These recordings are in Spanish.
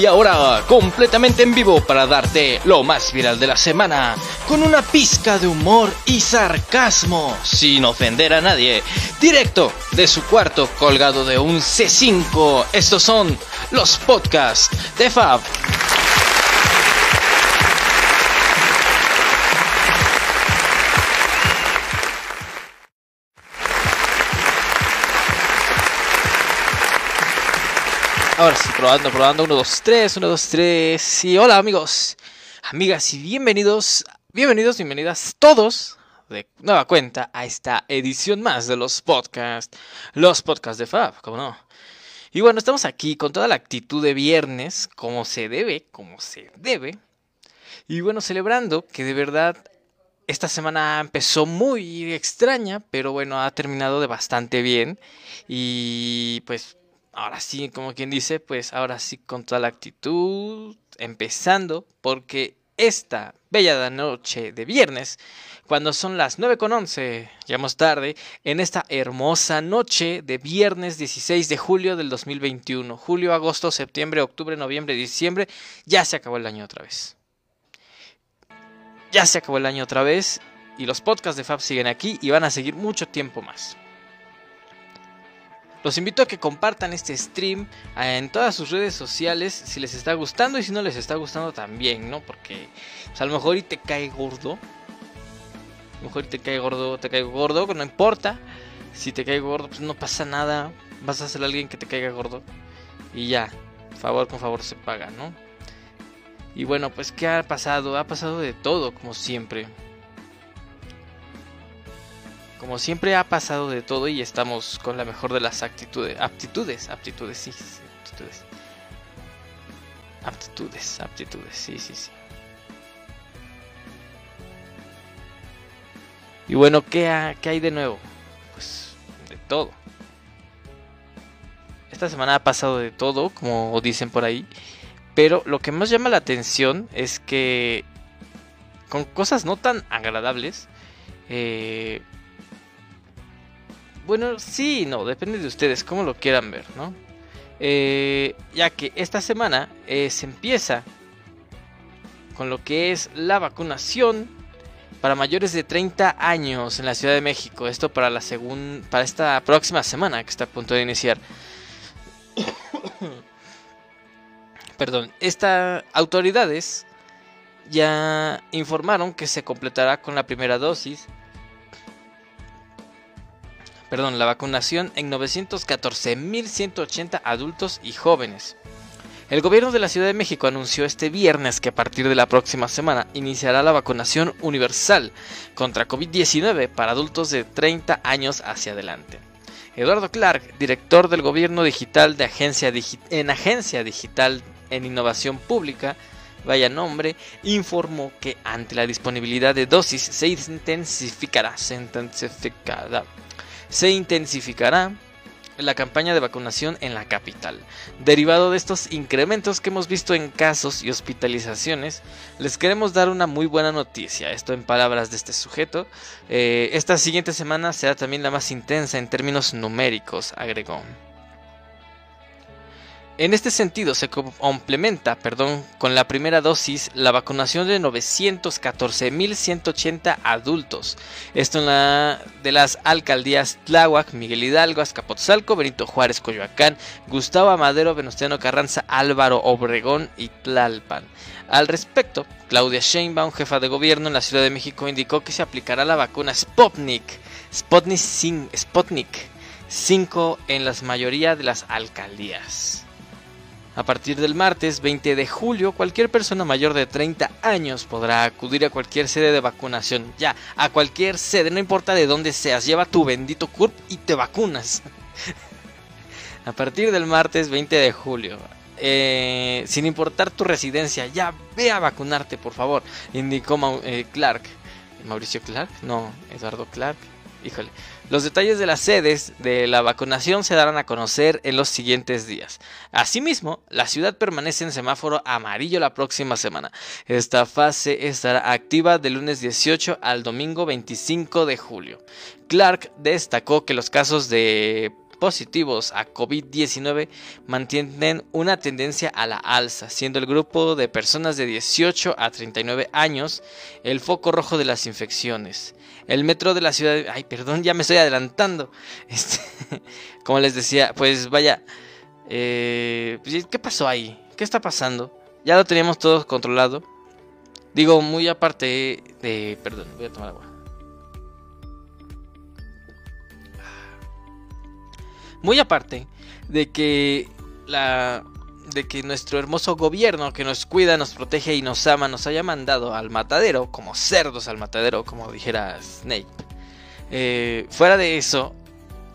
Y ahora, completamente en vivo para darte lo más viral de la semana, con una pizca de humor y sarcasmo, sin ofender a nadie, directo de su cuarto colgado de un C5. Estos son los podcasts de Fab. Ahora sí, probando, probando. 1, 2, 3, 1, 2, 3. Y hola amigos, amigas y bienvenidos, bienvenidos, bienvenidas todos de nueva cuenta a esta edición más de los podcasts, los podcasts de Fab, como no. Y bueno, estamos aquí con toda la actitud de viernes, como se debe, como se debe. Y bueno, celebrando que de verdad esta semana empezó muy extraña, pero bueno, ha terminado de bastante bien. Y pues ahora sí, como quien dice, pues ahora sí con toda la actitud, empezando, porque esta bella noche de viernes, cuando son las 9 con 11, llegamos tarde, en esta hermosa noche de viernes 16 de julio del 2021, julio, agosto, septiembre, octubre, noviembre, diciembre, ya se acabó el año otra vez. Ya se acabó el año otra vez y los podcasts de Fab siguen aquí y van a seguir mucho tiempo más. Los invito a que compartan este stream en todas sus redes sociales si les está gustando y si no les está gustando también, ¿no? Porque pues, a lo mejor y te cae gordo. A lo mejor y te cae gordo, te cae gordo, no importa. Si te cae gordo, pues no pasa nada. Vas a a alguien que te caiga gordo. Y ya, favor con favor se paga, ¿no? Y bueno, pues ¿qué ha pasado? Ha pasado de todo, como siempre. Como siempre ha pasado de todo y estamos con la mejor de las actitudes, aptitudes, aptitudes, sí, aptitudes. Aptitudes, aptitudes, sí, sí, sí. Y bueno, ¿qué, ¿qué hay de nuevo? Pues de todo. Esta semana ha pasado de todo, como dicen por ahí. Pero lo que más llama la atención es que con cosas no tan agradables, eh, bueno, sí, no, depende de ustedes, cómo lo quieran ver, ¿no? Eh, ya que esta semana eh, se empieza con lo que es la vacunación para mayores de 30 años en la Ciudad de México. Esto para la segunda, para esta próxima semana que está a punto de iniciar. Perdón, estas autoridades ya informaron que se completará con la primera dosis perdón, la vacunación en 914.180 adultos y jóvenes. El gobierno de la Ciudad de México anunció este viernes que a partir de la próxima semana iniciará la vacunación universal contra COVID-19 para adultos de 30 años hacia adelante. Eduardo Clark, director del gobierno digital de agencia en Agencia Digital en Innovación Pública, vaya nombre, informó que ante la disponibilidad de dosis se intensificará, se intensificará se intensificará la campaña de vacunación en la capital. Derivado de estos incrementos que hemos visto en casos y hospitalizaciones, les queremos dar una muy buena noticia. Esto en palabras de este sujeto. Eh, esta siguiente semana será también la más intensa en términos numéricos, agregó. En este sentido, se complementa perdón, con la primera dosis la vacunación de 914.180 adultos. Esto en la de las alcaldías Tláhuac, Miguel Hidalgo, Azcapotzalco, Benito Juárez, Coyoacán, Gustavo Amadero, Venustiano Carranza, Álvaro Obregón y Tlalpan. Al respecto, Claudia Sheinbaum, jefa de gobierno en la Ciudad de México, indicó que se aplicará la vacuna Sputnik, Sputnik 5 en la mayoría de las alcaldías. A partir del martes 20 de julio, cualquier persona mayor de 30 años podrá acudir a cualquier sede de vacunación. Ya, a cualquier sede, no importa de dónde seas, lleva tu bendito CURP y te vacunas. a partir del martes 20 de julio, eh, sin importar tu residencia, ya ve a vacunarte, por favor, indicó eh, Clark. Mauricio Clark, no, Eduardo Clark. Híjole. Los detalles de las sedes de la vacunación se darán a conocer en los siguientes días. Asimismo, la ciudad permanece en semáforo amarillo la próxima semana. Esta fase estará activa del lunes 18 al domingo 25 de julio. Clark destacó que los casos de positivos a COVID-19 mantienen una tendencia a la alza, siendo el grupo de personas de 18 a 39 años el foco rojo de las infecciones. El metro de la ciudad... Ay, perdón, ya me estoy adelantando. Este, como les decía, pues vaya... Eh, pues, ¿Qué pasó ahí? ¿Qué está pasando? Ya lo teníamos todo controlado. Digo, muy aparte de... Perdón, voy a tomar agua. Muy aparte de que la de que nuestro hermoso gobierno que nos cuida, nos protege y nos ama nos haya mandado al matadero, como cerdos al matadero, como dijera Snape. Eh, fuera de eso,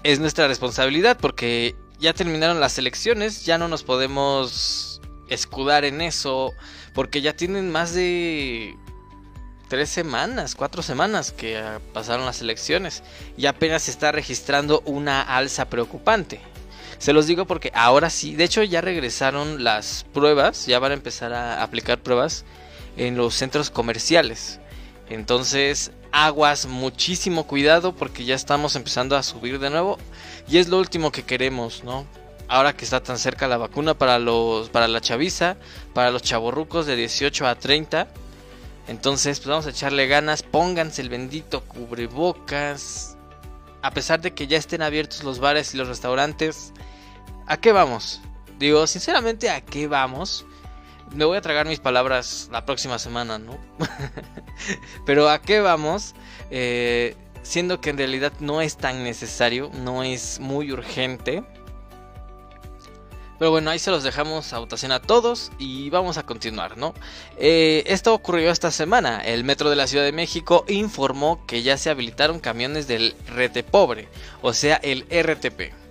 es nuestra responsabilidad porque ya terminaron las elecciones, ya no nos podemos escudar en eso, porque ya tienen más de tres semanas, cuatro semanas que pasaron las elecciones y apenas se está registrando una alza preocupante. Se los digo porque ahora sí, de hecho ya regresaron las pruebas, ya van a empezar a aplicar pruebas en los centros comerciales. Entonces, aguas, muchísimo cuidado porque ya estamos empezando a subir de nuevo y es lo último que queremos, ¿no? Ahora que está tan cerca la vacuna para los para la chaviza, para los chavorrucos de 18 a 30. Entonces, pues vamos a echarle ganas, pónganse el bendito cubrebocas. A pesar de que ya estén abiertos los bares y los restaurantes, ¿A qué vamos? Digo, sinceramente, ¿a qué vamos? Me voy a tragar mis palabras la próxima semana, ¿no? Pero ¿a qué vamos? Eh, siendo que en realidad no es tan necesario, no es muy urgente. Pero bueno, ahí se los dejamos a votación a todos y vamos a continuar, ¿no? Eh, esto ocurrió esta semana. El Metro de la Ciudad de México informó que ya se habilitaron camiones del Rete Pobre, o sea, el RTP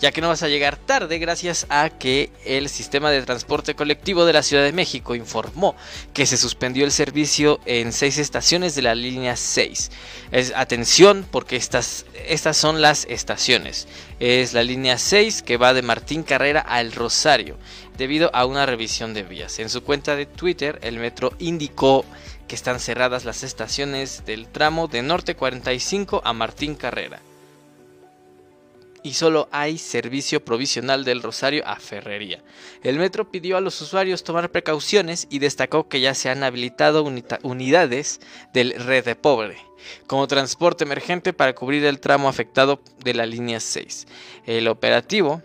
ya que no vas a llegar tarde gracias a que el sistema de transporte colectivo de la Ciudad de México informó que se suspendió el servicio en seis estaciones de la línea 6. Es, atención porque estas, estas son las estaciones. Es la línea 6 que va de Martín Carrera a El Rosario debido a una revisión de vías. En su cuenta de Twitter el metro indicó que están cerradas las estaciones del tramo de Norte 45 a Martín Carrera y solo hay servicio provisional del Rosario a Ferrería. El metro pidió a los usuarios tomar precauciones y destacó que ya se han habilitado unidades del Red de Pobre como transporte emergente para cubrir el tramo afectado de la línea 6. El operativo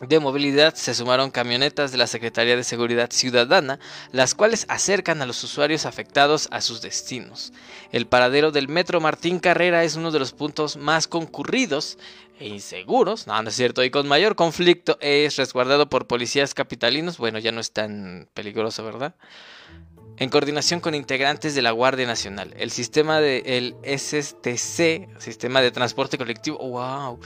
de movilidad se sumaron camionetas de la Secretaría de Seguridad Ciudadana, las cuales acercan a los usuarios afectados a sus destinos. El paradero del Metro Martín Carrera es uno de los puntos más concurridos e inseguros, no, no es cierto, y con mayor conflicto es resguardado por policías capitalinos, bueno, ya no es tan peligroso, ¿verdad? En coordinación con integrantes de la Guardia Nacional. El sistema del STC, Sistema de Transporte Colectivo, wow,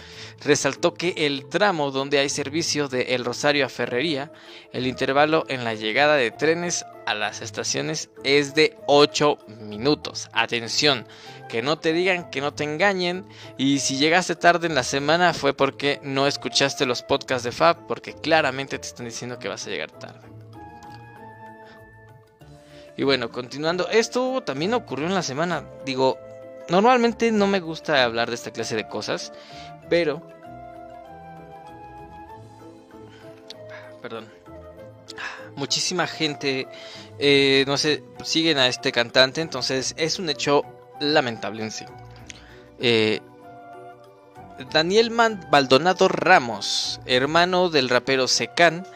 resaltó que el tramo donde hay servicio de El Rosario a Ferrería, el intervalo en la llegada de trenes a las estaciones es de 8 minutos. Atención, que no te digan, que no te engañen. Y si llegaste tarde en la semana fue porque no escuchaste los podcasts de Fab, porque claramente te están diciendo que vas a llegar tarde. Y bueno, continuando, esto también ocurrió en la semana. Digo, normalmente no me gusta hablar de esta clase de cosas, pero... Perdón. Muchísima gente, eh, no sé, siguen a este cantante, entonces es un hecho lamentable en sí. Eh, Daniel Maldonado Ramos, hermano del rapero Secan,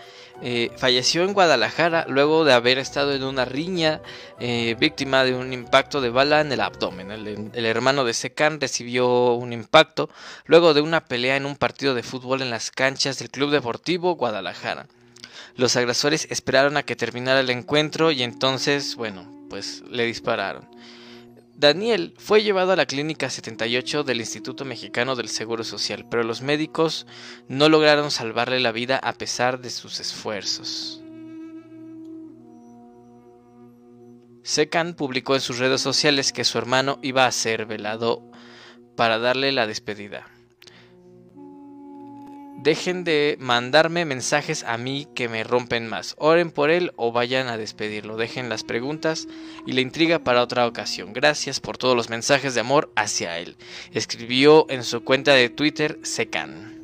eh, falleció en Guadalajara luego de haber estado en una riña eh, víctima de un impacto de bala en el abdomen. El, hermano de Secan recibió un impacto luego de una pelea en un partido de fútbol en las canchas del Club Deportivo Guadalajara. Los agresores esperaron a que terminara el encuentro y entonces, bueno, pues le dispararon. Daniel fue llevado a la clínica 78 del Instituto Mexicano del Seguro Social, pero los médicos no lograron salvarle la vida a pesar de sus esfuerzos. Secan publicó en sus redes sociales que su hermano iba a ser velado para darle la despedida. Dejen de mandarme mensajes a mí que me rompen más. Oren por él o vayan a despedirlo. Dejen las preguntas y la intriga para otra ocasión. Gracias por todos los mensajes de amor hacia él. Escribió en su cuenta de Twitter Secan.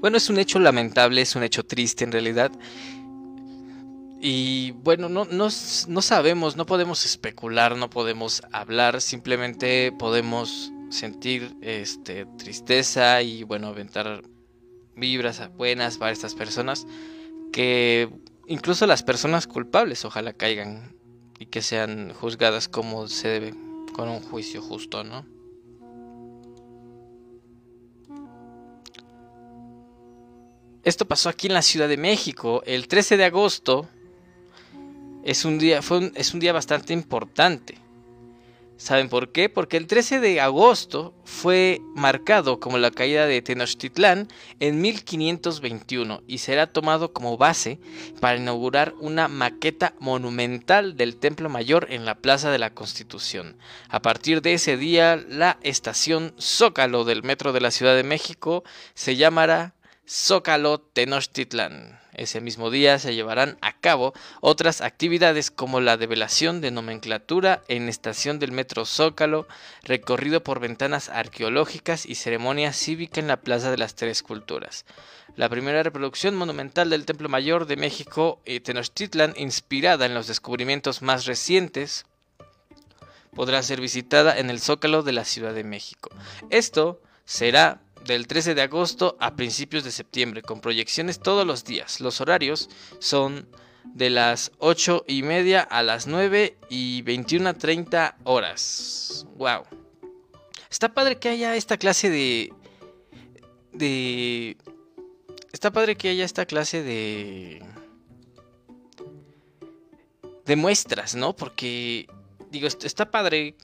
Bueno, es un hecho lamentable, es un hecho triste en realidad. Y bueno, no, no, no sabemos, no podemos especular, no podemos hablar, simplemente podemos sentir este, tristeza y bueno, aventar vibras buenas para estas personas que incluso las personas culpables ojalá caigan y que sean juzgadas como se debe, con un juicio justo, ¿no? Esto pasó aquí en la Ciudad de México el 13 de agosto. Es un día, fue es un día bastante importante. ¿Saben por qué? Porque el 13 de agosto fue marcado como la caída de Tenochtitlán en 1521 y será tomado como base para inaugurar una maqueta monumental del Templo Mayor en la Plaza de la Constitución. A partir de ese día, la estación Zócalo del Metro de la Ciudad de México se llamará Zócalo Tenochtitlán. Ese mismo día se llevarán a cabo otras actividades como la develación de nomenclatura en estación del metro Zócalo, recorrido por ventanas arqueológicas y ceremonia cívica en la Plaza de las Tres Culturas. La primera reproducción monumental del Templo Mayor de México, y Tenochtitlan, inspirada en los descubrimientos más recientes, podrá ser visitada en el Zócalo de la Ciudad de México. Esto será del 13 de agosto a principios de septiembre, con proyecciones todos los días. Los horarios son de las 8 y media a las 9 y 21 a 30 horas. ¡Wow! Está padre que haya esta clase de. de. Está padre que haya esta clase de. de muestras, ¿no? Porque. Digo, está padre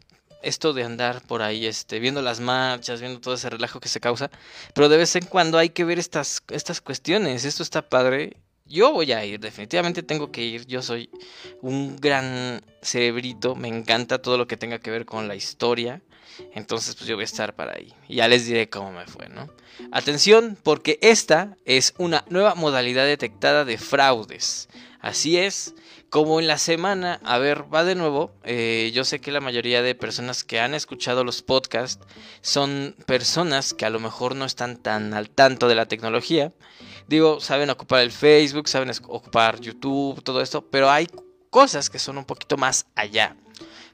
esto de andar por ahí, este, viendo las marchas, viendo todo ese relajo que se causa, pero de vez en cuando hay que ver estas, estas cuestiones, esto está padre. Yo voy a ir, definitivamente tengo que ir. Yo soy un gran cerebrito, me encanta todo lo que tenga que ver con la historia. Entonces, pues yo voy a estar para ahí. Ya les diré cómo me fue, ¿no? Atención, porque esta es una nueva modalidad detectada de fraudes. Así es, como en la semana, a ver, va de nuevo. Eh, yo sé que la mayoría de personas que han escuchado los podcasts son personas que a lo mejor no están tan al tanto de la tecnología. Digo, saben ocupar el Facebook, saben ocupar YouTube, todo esto, pero hay cosas que son un poquito más allá.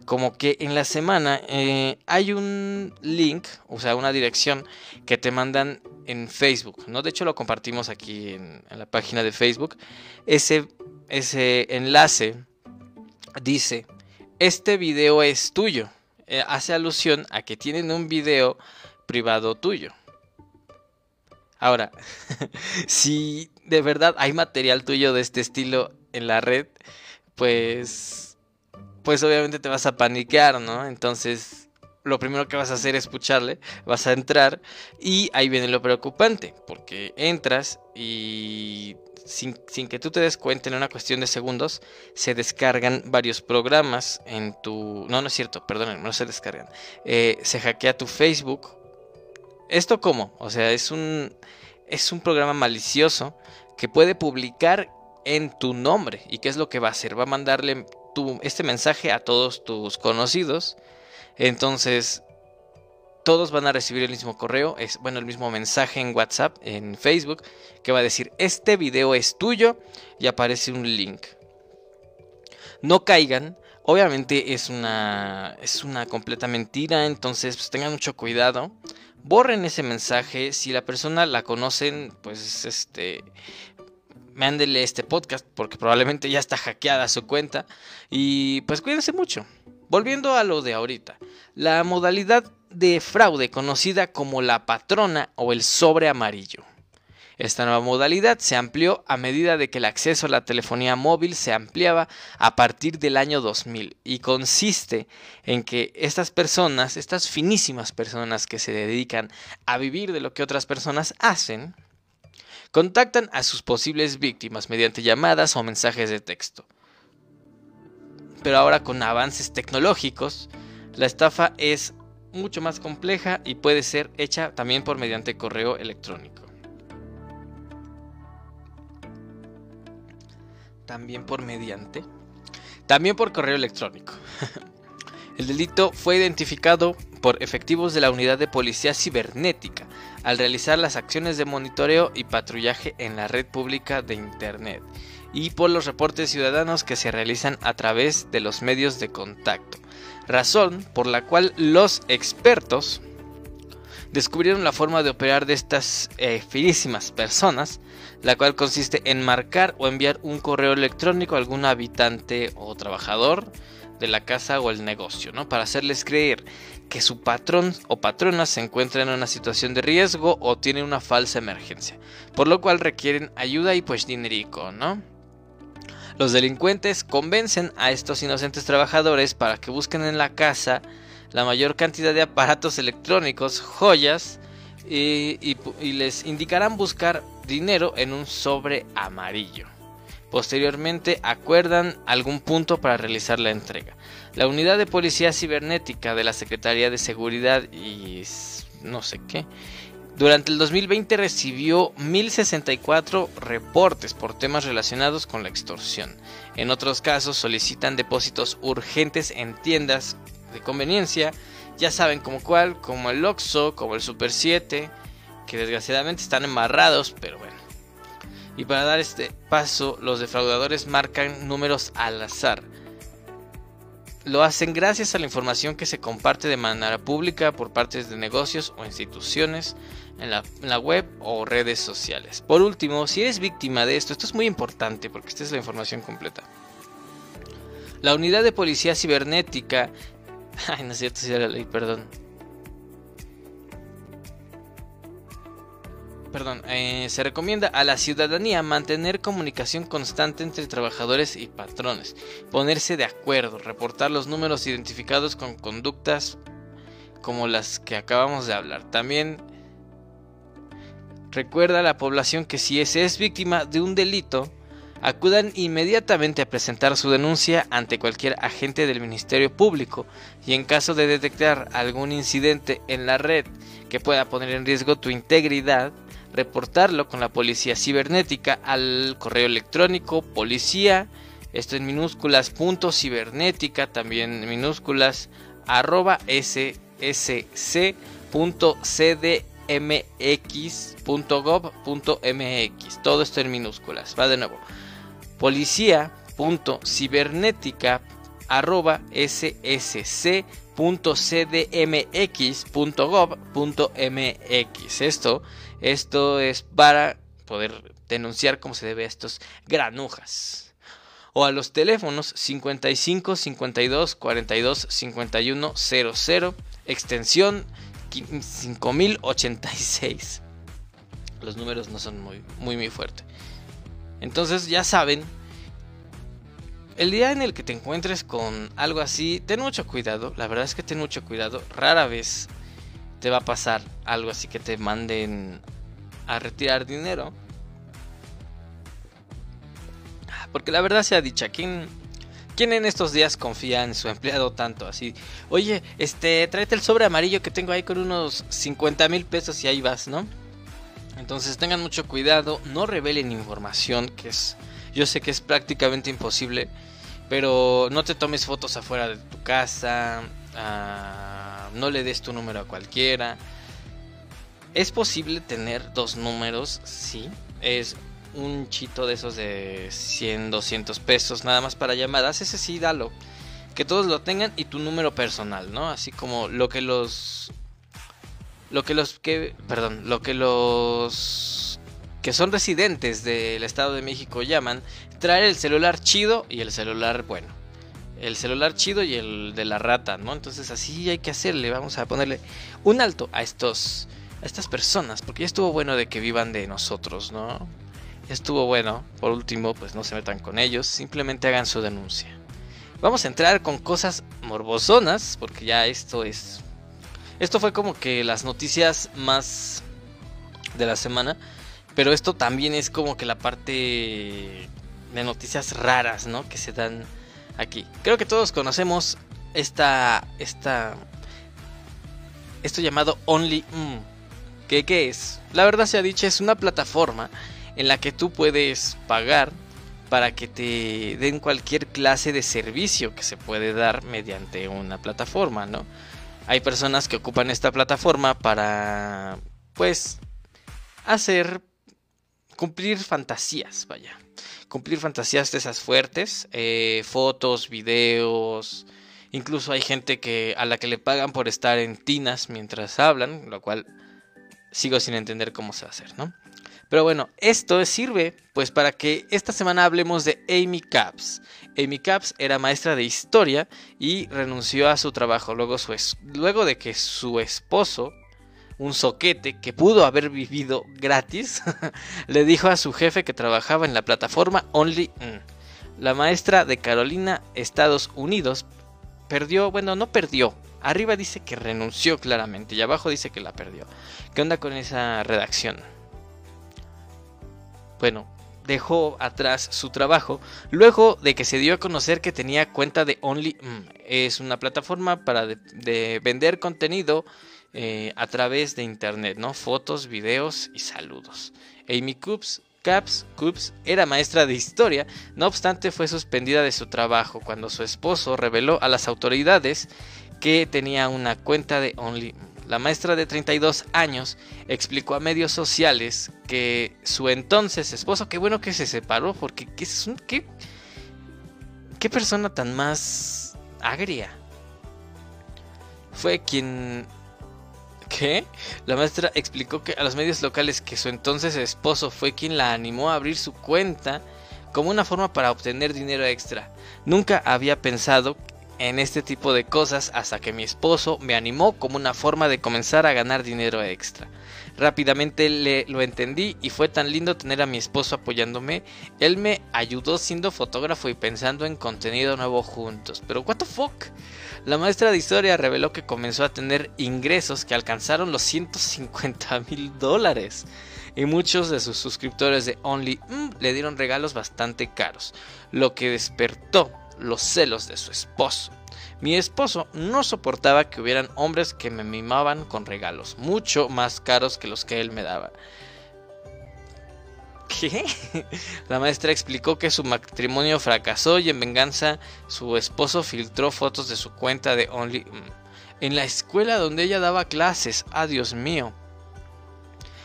Como que en la semana eh, hay un link, o sea, una dirección que te mandan en Facebook, ¿no? De hecho lo compartimos aquí en, en la página de Facebook. Ese ese enlace dice, este video es tuyo. Eh, hace alusión a que tienen un video privado tuyo. Ahora, si de verdad hay material tuyo de este estilo en la red, pues, pues obviamente te vas a paniquear, ¿no? Entonces, lo primero que vas a hacer es escucharle, vas a entrar y ahí viene lo preocupante, porque entras y sin, que tú te des cuenta en una cuestión de segundos, se descargan varios programas en tu... No, no es cierto, perdón, no se descargan. Eh, se hackea tu Facebook. ¿Esto cómo? O sea, es un, es un programa malicioso que puede publicar en tu nombre. ¿Y qué es lo que va a hacer? Va a mandarle tu, este mensaje a todos tus conocidos. Entonces, todos van a recibir el mismo correo, es bueno, el mismo mensaje en WhatsApp, en Facebook, que va a decir, este video es tuyo y aparece un link. No caigan, obviamente es una, es una completa mentira, entonces pues, tengan mucho cuidado. Borren ese mensaje, si la persona la conocen, pues este, mándele este podcast porque probablemente ya está hackeada su cuenta y pues cuídense mucho. Volviendo a lo de ahorita, la modalidad de fraude conocida como la patrona o el sobre amarillo. Esta nueva modalidad se amplió a medida de que el acceso a la telefonía móvil se ampliaba a partir del año 2000 y consiste en que estas personas, estas finísimas personas que se dedican a vivir de lo que otras personas hacen, contactan a sus posibles víctimas mediante llamadas o mensajes de texto. Pero ahora con avances tecnológicos, la estafa es mucho más compleja y puede ser hecha también por mediante correo electrónico. También por mediante. También por correo electrónico. El delito fue identificado por efectivos de la Unidad de Policía Cibernética al realizar las acciones de monitoreo y patrullaje en la red pública de Internet y por los reportes ciudadanos que se realizan a través de los medios de contacto, razón por la cual los expertos descubrieron la forma de operar de estas eh, finísimas personas, la cual consiste en marcar o enviar un correo electrónico a algún habitante o trabajador de la casa o el negocio, ¿no? Para hacerles creer que su patrón o patrona se encuentra en una situación de riesgo o tiene una falsa emergencia, por lo cual requieren ayuda y pues dinerico, ¿no? Los delincuentes convencen a estos inocentes trabajadores para que busquen en la casa la mayor cantidad de aparatos electrónicos, joyas, y, les indicarán buscar dinero en un sobre amarillo. Posteriormente acuerdan algún punto para realizar la entrega. La unidad de policía cibernética de la Secretaría de Seguridad y no sé qué durante el 2020 recibió 1064 reportes por temas relacionados con la extorsión. En otros casos solicitan depósitos urgentes en tiendas de conveniencia, ya saben como cuál, como el Oxxo, como el Super 7, que desgraciadamente están embarrados, pero bueno. Y para dar este paso, los defraudadores marcan números al azar. Lo hacen gracias a la información que se comparte de manera pública por partes de negocios o instituciones en la, web o redes sociales. Por último, si eres víctima de esto, esto es muy importante porque esta es la información completa. La unidad de policía cibernética... Ay, no es cierto, si la ley, perdón. perdón, eh, se recomienda a la ciudadanía mantener comunicación constante entre trabajadores y patrones, ponerse de acuerdo, reportar los números identificados con conductas como las que acabamos de hablar. También recuerda a la población que si se es víctima de un delito, acudan inmediatamente a presentar su denuncia ante cualquier agente del Ministerio Público. Y en caso de detectar algún incidente en la red que pueda poner en riesgo tu integridad, reportarlo con la policía cibernética al correo electrónico policía, esto en minúsculas, punto cibernética, también minúsculas, arroba ssc.cdmx.gov.mx. Todo esto en minúsculas. Va de nuevo. Policía.cibernética arroba ssc.cdmx.gov.mx. Esto esto es para poder denunciar cómo se debe a estos granujas. O a los teléfonos 55 52 42 51 00, extensión 5086. Los números no son muy, muy, muy fuertes. Entonces ya saben, el día en el que te encuentres con algo así, ten mucho cuidado. La verdad es que ten mucho cuidado. Rara vez te va a pasar algo así que te manden a retirar dinero. Porque la verdad sea dicha, ¿quién, ¿quién en estos días confía en su empleado tanto así? Oye, este, tráete el sobre amarillo que tengo ahí con unos 50 mil pesos y ahí vas, ¿no? Entonces tengan mucho cuidado, no revelen información, que es, yo sé que es prácticamente imposible, pero no te tomes fotos afuera de tu casa, ah, no le des tu número a cualquiera. Es posible tener dos números, sí. Es un chito de esos de 100, 200 pesos nada más para llamadas. Ese sí, dalo. Que todos lo tengan y tu número personal, ¿no? Así como lo que los... Lo que los que... Perdón, lo que los... Que son residentes del Estado de México llaman traer el celular chido y el celular bueno. El celular chido y el de la rata, ¿no? Entonces así hay que hacerle. Vamos a ponerle un alto a estos a estas personas, porque ya estuvo bueno de que vivan de nosotros, ¿no? Estuvo bueno. Por último, pues no se metan con ellos, simplemente hagan su denuncia. Vamos a entrar con cosas morbosonas, porque ya esto es... Esto fue como que las noticias más de la semana, pero esto también es como que la parte de noticias raras, ¿no? Que se dan aquí. Creo que todos conocemos esta, esta, esto llamado Only. ¿Qué, es? La verdad se ha dicho, es una plataforma en la que tú puedes pagar para que te den cualquier clase de servicio que se puede dar mediante una plataforma, ¿no? Hay personas que ocupan esta plataforma para, pues, hacer, cumplir fantasías, vaya. Cumplir fantasías de esas fuertes, eh, fotos, videos, incluso hay gente que a la que le pagan por estar en tinas mientras hablan, lo cual sigo sin entender cómo se va a hacer, ¿no? Pero bueno, esto sirve pues para que esta semana hablemos de Amy Caps. Amy Caps era maestra de historia y renunció a su trabajo luego de que su esposo, un soquete que pudo haber vivido gratis, le dijo a su jefe que trabajaba en la plataforma Only. La maestra de Carolina, Estados Unidos, perdió, bueno, no perdió. Arriba dice que renunció claramente y abajo dice que la perdió. ¿Qué onda con esa redacción? Bueno, dejó atrás su trabajo luego de que se dio a conocer que tenía cuenta de Only. es una plataforma para de, vender contenido eh, a través de internet, ¿no? Fotos, videos y saludos. Amy Coops, Caps Coops era maestra de historia, no obstante fue suspendida de su trabajo cuando su esposo reveló a las autoridades que tenía una cuenta de Only. La maestra de 32 años explicó a medios sociales que su entonces esposo, qué bueno que se separó, porque qué, qué, qué persona tan más agria. Fue quien ¿Qué? La maestra explicó que a los medios locales que su entonces esposo fue quien la animó a abrir su cuenta como una forma para obtener dinero extra. Nunca había pensado en este tipo de cosas hasta que mi esposo me animó como una forma de comenzar a ganar dinero extra. Rápidamente le, lo entendí y fue tan lindo tener a mi esposo apoyándome. Él me ayudó siendo fotógrafo y pensando en contenido nuevo juntos. Pero what the fuck? La maestra de historia reveló que comenzó a tener ingresos que alcanzaron los 150 mil dólares. Y muchos de sus suscriptores de Only mm, le dieron regalos bastante caros, lo que despertó los celos de su esposo. Mi esposo no soportaba que hubieran hombres que me mimaban con regalos, mucho más caros que los que él me daba. ¿Qué? La maestra explicó que su matrimonio fracasó y en venganza su esposo filtró fotos de su cuenta de Only en la escuela donde ella daba clases. ¡Ah, Dios mío!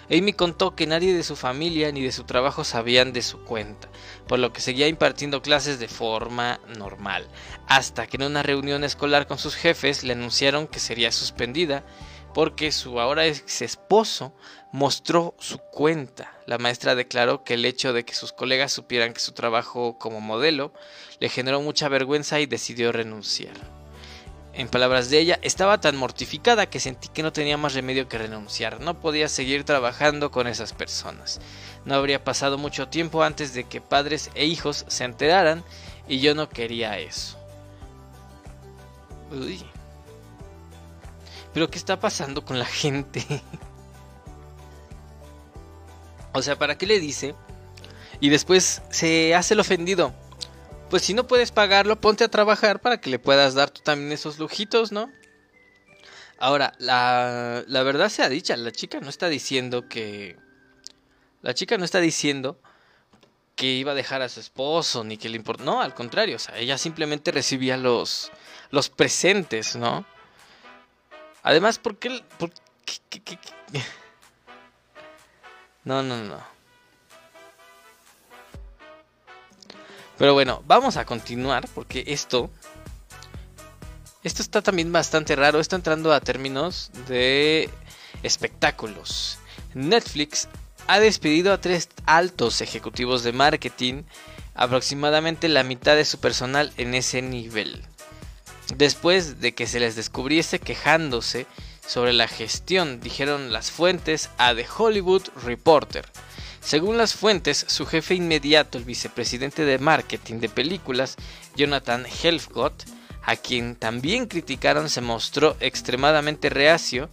Amy contó que nadie de su familia ni de su trabajo sabían de su cuenta, por lo que seguía impartiendo clases de forma normal, hasta que en una reunión escolar con sus jefes le anunciaron que sería suspendida porque su ahora ex esposo mostró su cuenta. La maestra declaró que el hecho de que sus colegas supieran que su trabajo como modelo le generó mucha vergüenza y decidió renunciar. En palabras de ella, estaba tan mortificada que sentí que no tenía más remedio que renunciar. No podía seguir trabajando con esas personas. No habría pasado mucho tiempo antes de que padres e hijos se enteraran y yo no quería eso. Uy. Pero ¿qué está pasando con la gente? o sea, ¿para qué le dice? Y después se hace el ofendido pues si no puedes pagarlo, ponte a trabajar para que le puedas dar tú también esos lujitos, ¿no? Ahora, la, la verdad sea dicha, la chica no está diciendo que... La chica no está diciendo que iba a dejar a su esposo, ni que le importa... No, al contrario, o sea, ella simplemente recibía los, los presentes, ¿no? Además, ¿por qué... Por qué? No, no, no. Pero bueno, vamos a continuar porque esto... Esto está también bastante raro. Está entrando a términos de espectáculos. Netflix ha despedido a tres altos ejecutivos de marketing, aproximadamente la mitad de su personal en ese nivel. Después de que se les descubriese quejándose sobre la gestión, dijeron las fuentes a The Hollywood Reporter. Según las fuentes, su jefe inmediato, el vicepresidente de marketing de películas, Jonathan Helfgott, a quien también criticaron, se mostró extremadamente reacio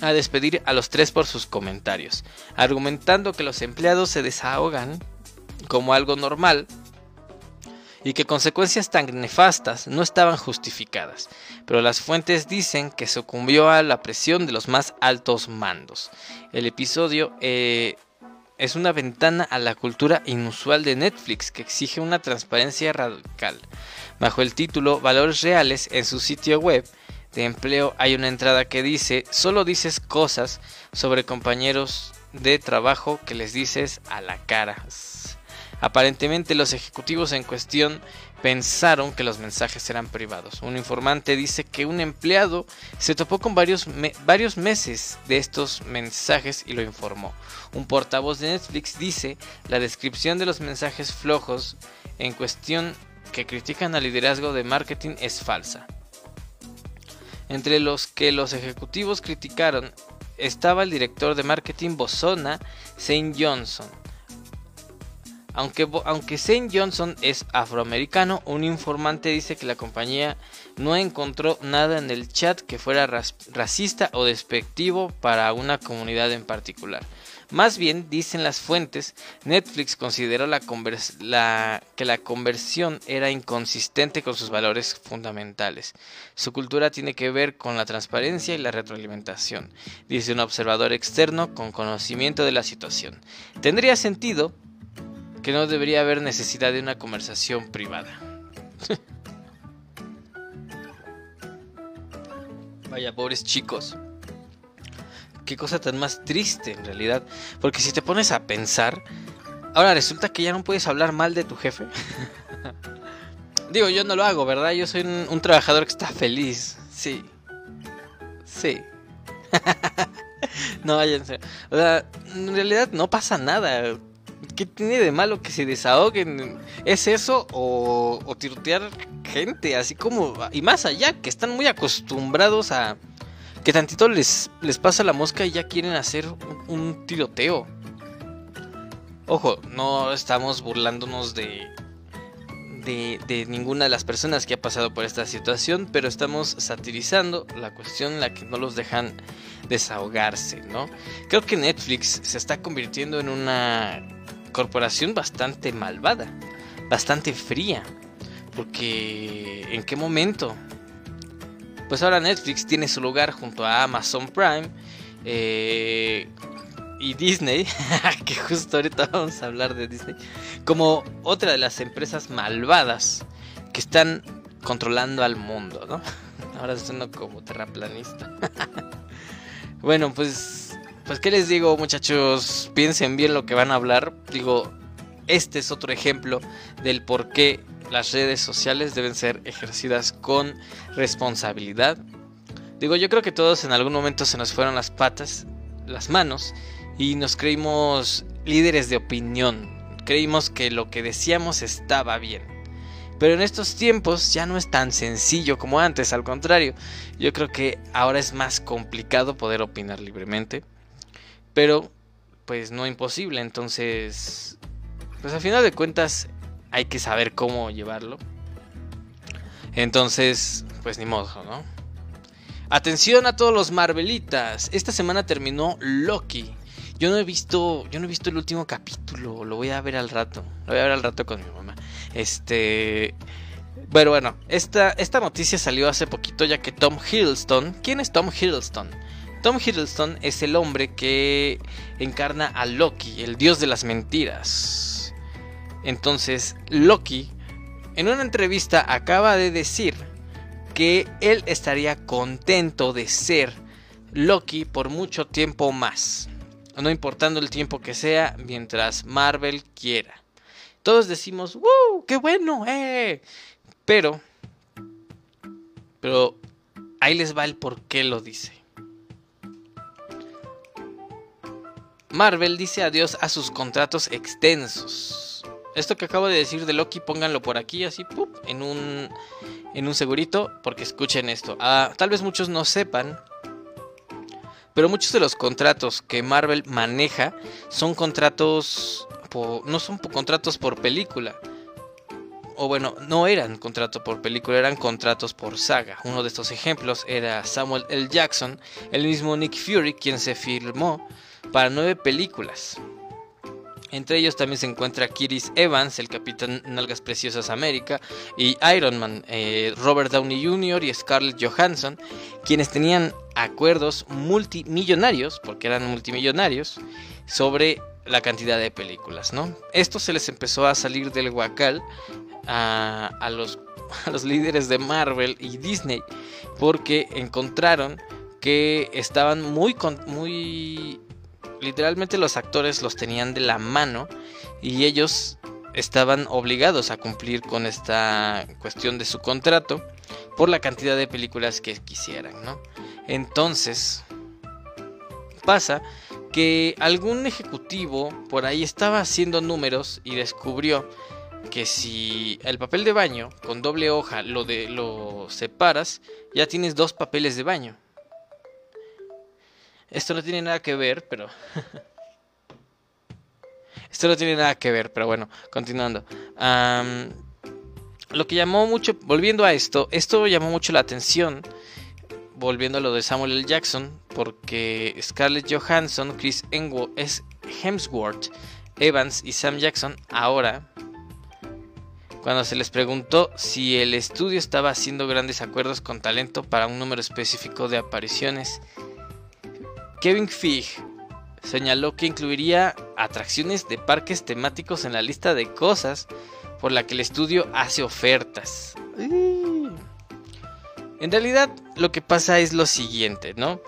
a despedir a los tres por sus comentarios, argumentando que los empleados se desahogan como algo normal y que consecuencias tan nefastas no estaban justificadas, pero las fuentes dicen que sucumbió a la presión de los más altos mandos. El episodio, eh, es una ventana a la cultura inusual de Netflix que exige una transparencia radical. Bajo el título Valores Reales en su sitio web de empleo hay una entrada que dice, solo dices cosas sobre compañeros de trabajo que les dices a la cara. Aparentemente los ejecutivos en cuestión pensaron que los mensajes eran privados. Un informante dice que un empleado se topó con varios, varios meses de estos mensajes y lo informó. Un portavoz de Netflix dice la descripción de los mensajes flojos en cuestión que critican al liderazgo de marketing es falsa. Entre los que los ejecutivos criticaron estaba el director de marketing Bosona, Saint Johnson, aunque, aunque Johnson es afroamericano, un informante dice que la compañía no encontró nada en el chat que fuera racista o despectivo para una comunidad en particular. Más bien, dicen las fuentes, Netflix consideró que la conversión era inconsistente con sus valores fundamentales. Su cultura tiene que ver con la transparencia y la retroalimentación, dice un observador externo con conocimiento de la situación. Tendría sentido que no debería haber necesidad de una conversación privada. Vaya, pobres chicos. Qué cosa tan más triste en realidad. Porque si te pones a pensar, ahora resulta que ya no puedes hablar mal de tu jefe. Digo, yo no lo hago, ¿verdad? Yo soy un, trabajador que está feliz. Sí. Sí. no, váyanse. O sea, en realidad no pasa nada ¿Qué tiene de malo que se desahoguen? ¿Es eso o, o tirotear gente? Así como, y más allá, que están muy acostumbrados a que tantito les, les pasa la mosca y ya quieren hacer un, tiroteo. Ojo, no estamos burlándonos de, de, de, ninguna de las personas que ha pasado por esta situación, pero estamos satirizando la cuestión en la que no los dejan desahogarse, ¿no? Creo que Netflix se está convirtiendo en una corporación bastante malvada, bastante fría. Porque ¿en qué momento? Pues ahora Netflix tiene su lugar junto a Amazon Prime eh, y Disney, que justo ahorita vamos a hablar de Disney, como otra de las empresas malvadas que están controlando al mundo, ¿no? Ahora sueno como terraplanista. bueno, pues pues qué les digo muchachos, piensen bien lo que van a hablar. Digo, este es otro ejemplo del por qué las redes sociales deben ser ejercidas con responsabilidad. Digo, yo creo que todos en algún momento se nos fueron las patas, las manos, y nos creímos líderes de opinión. Creímos que lo que decíamos estaba bien. Pero en estos tiempos ya no es tan sencillo como antes, al contrario, yo creo que ahora es más complicado poder opinar libremente pero pues no imposible, entonces pues al final de cuentas hay que saber cómo llevarlo. Entonces, pues ni modo, ¿no? Atención a todos los Marvelitas. Esta semana terminó Loki. Yo no he visto, yo no he visto el último capítulo, lo voy a ver al rato. Lo voy a ver al rato con mi mamá. Este, pero bueno, esta, esta noticia salió hace poquito ya que Tom Hiddleston, ¿quién es Tom Hiddleston? Tom Hiddleston es el hombre que encarna a Loki, el dios de las mentiras. Entonces, Loki, en una entrevista, acaba de decir que él estaría contento de ser Loki por mucho tiempo más. No importando el tiempo que sea, mientras Marvel quiera. Todos decimos, ¡Woo! ¡Qué bueno! ¡Eh! Pero, pero ahí les va el por qué lo dice. Marvel dice adiós a sus contratos extensos. Esto que acabo de decir de Loki, pónganlo por aquí, así, en un, en un segurito, porque escuchen esto. Ah, tal vez muchos no sepan, pero muchos de los contratos que Marvel maneja son contratos, no son contratos por película. O bueno, no eran contratos por película, eran contratos por saga. Uno de estos ejemplos era Samuel L. Jackson, el mismo Nick Fury, quien se firmó para nueve películas. Entre ellos también se encuentra Kiris Evans, el Capitán Nalgas Preciosas América, y Iron Man, eh, Robert Downey Jr. y Scarlett Johansson, quienes tenían acuerdos multimillonarios, porque eran multimillonarios, sobre la cantidad de películas, ¿no? Esto se les empezó a salir del guacal a, los, a los líderes de Marvel y Disney porque encontraron que estaban muy, muy literalmente los actores los tenían de la mano y ellos estaban obligados a cumplir con esta cuestión de su contrato por la cantidad de películas que quisieran, ¿no? Entonces pasa que algún ejecutivo por ahí estaba haciendo números y descubrió que si el papel de baño con doble hoja lo de lo separas, ya tienes dos papeles de baño. Esto no tiene nada que ver, pero esto no tiene nada que ver, pero bueno, continuando. lo que llamó mucho, volviendo a esto, esto llamó mucho la atención, volviendo a lo de Samuel L. Jackson, porque Scarlett Johansson, Chris Hemsworth, Evans y Sam Jackson ahora cuando se les preguntó si el estudio estaba haciendo grandes acuerdos con talento para un número específico de apariciones. Kevin Feige señaló que incluiría atracciones de parques temáticos en la lista de cosas por la que el estudio hace ofertas. En realidad lo que pasa es lo siguiente, ¿no?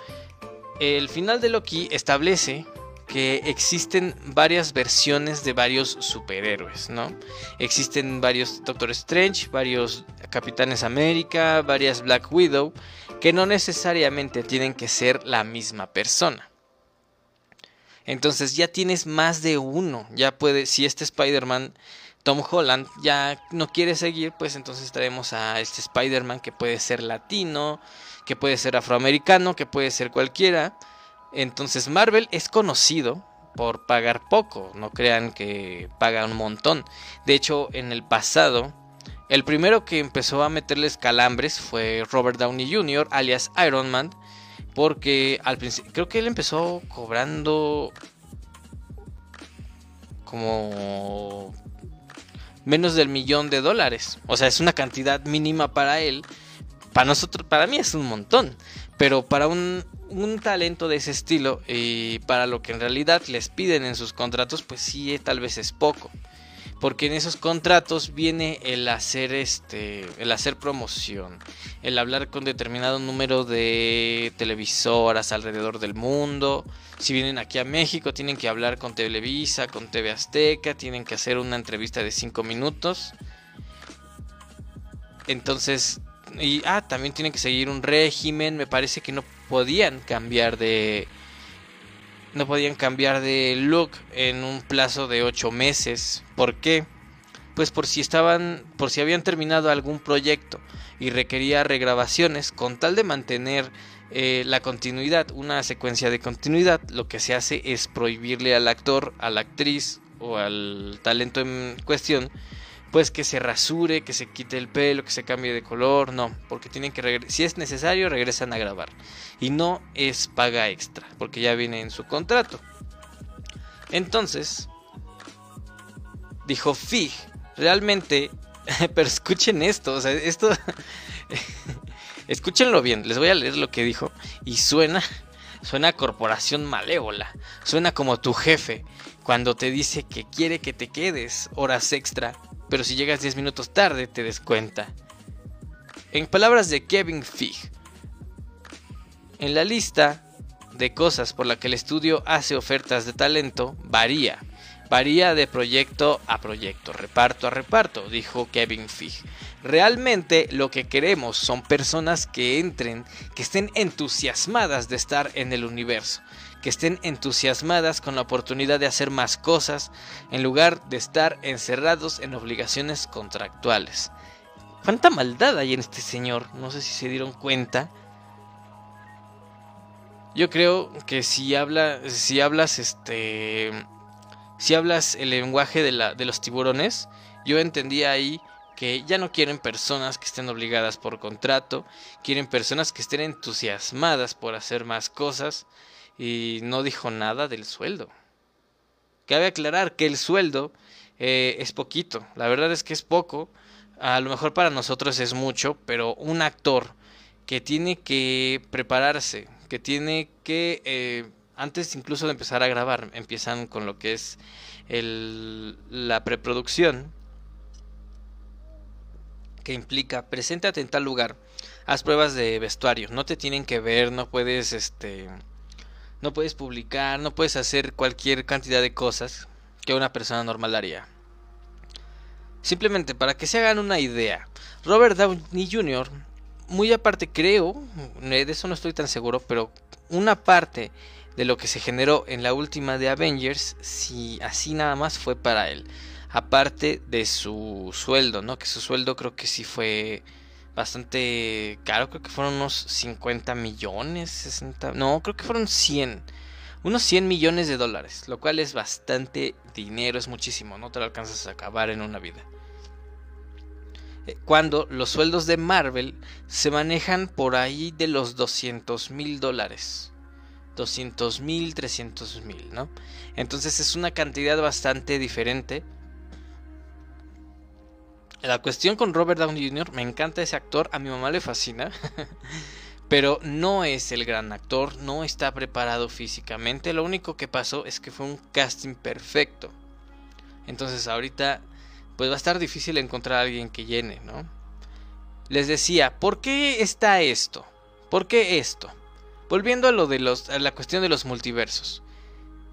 El final de Loki establece que existen varias versiones de varios superhéroes, ¿no? Existen varios Doctor Strange, varios Capitanes América, varias Black Widow, que no necesariamente tienen que ser la misma persona. Entonces ya tienes más de uno. Ya puede, si este Spider-Man, Tom Holland, ya no quiere seguir, pues entonces traemos a este Spider-Man que puede ser latino, que puede ser afroamericano, que puede ser cualquiera. Entonces Marvel es conocido por pagar poco, no crean que paga un montón. De hecho, en el pasado, el primero que empezó a meterles calambres fue Robert Downey Jr., alias Iron Man, porque al principio, creo que él empezó cobrando como menos del millón de dólares. O sea, es una cantidad mínima para él. Para nosotros, para mí es un montón. Pero para un, un talento de ese estilo y para lo que en realidad les piden en sus contratos, pues sí, tal vez es poco porque en esos contratos viene el hacer este el hacer promoción el hablar con determinado número de televisoras alrededor del mundo. Si vienen aquí a México tienen que hablar con Televisa con TV Azteca tienen que hacer una entrevista de 5 minutos. Entonces y ah también tienen que seguir un régimen. Me parece que no podían cambiar de no podían cambiar de look en un plazo de 8 meses. ¿Por qué? Pues por si estaban, por si habían terminado algún proyecto y requería regrabaciones, con tal de mantener eh, la continuidad, una secuencia de continuidad, lo que se hace es prohibirle al actor, a la actriz o al talento en cuestión pues que se rasure, que se quite el pelo, que se cambie de color, no, porque tienen que si es necesario regresan a grabar y no es paga extra, porque ya viene en su contrato. Entonces, dijo Fig, realmente, pero escuchen esto, o sea, esto escúchenlo bien, les voy a leer lo que dijo y suena suena a corporación malévola, suena como tu jefe cuando te dice que quiere que te quedes horas extra pero si llegas 10 minutos tarde te descuenta. En palabras de Kevin Feige, en la lista de cosas por la que el estudio hace ofertas de talento varía. Varía de proyecto a proyecto, reparto a reparto, dijo Kevin Feige. Realmente lo que queremos son personas que entren, que estén entusiasmadas de estar en el universo, que estén entusiasmadas con la oportunidad de hacer más cosas en lugar de estar encerrados en obligaciones contractuales. ¿Cuánta maldad hay en este señor? No sé si se dieron cuenta. Yo creo que si habla, si hablas este, si hablas el lenguaje de, la, de los tiburones, yo entendía ahí que ya no quieren personas que estén obligadas por contrato, quieren personas que estén entusiasmadas por hacer más cosas y no dijo nada del sueldo. Cabe aclarar que el sueldo eh, es poquito, la verdad es que es poco, a lo mejor para nosotros es mucho, pero un actor que tiene que prepararse, que tiene que eh, antes incluso de empezar a grabar, empiezan con lo que es el, la preproducción, que implica, preséntate en tal lugar, haz pruebas de vestuario, no te tienen que ver, no puedes, este, no puedes publicar, no puedes hacer cualquier cantidad de cosas que una persona normal haría. Simplemente para que se hagan una idea, Robert Downey Jr., muy aparte creo, de eso no estoy tan seguro, pero una parte de lo que se generó en la última de Avengers, si así nada más fue para él. Aparte de su sueldo, ¿no? Que su sueldo creo que sí fue bastante caro, creo que fueron unos 50 millones, 60, no, creo que fueron 100, unos 100 millones de dólares, lo cual es bastante dinero, es muchísimo, no te lo alcanzas a acabar en una vida. Eh, cuando los sueldos de Marvel se manejan por ahí de los 200 mil dólares. 200 mil, 300 mil, ¿no? Entonces es una cantidad bastante diferente. La cuestión con Robert Downey Jr., me encanta ese actor, a mi mamá le fascina, pero no es el gran actor, no está preparado físicamente, lo único que pasó es que fue un casting perfecto. Entonces ahorita pues va a estar difícil encontrar a alguien que llene, ¿no? Les decía, ¿por qué está esto? ¿Por qué esto? Volviendo a lo de los, a la cuestión de los multiversos.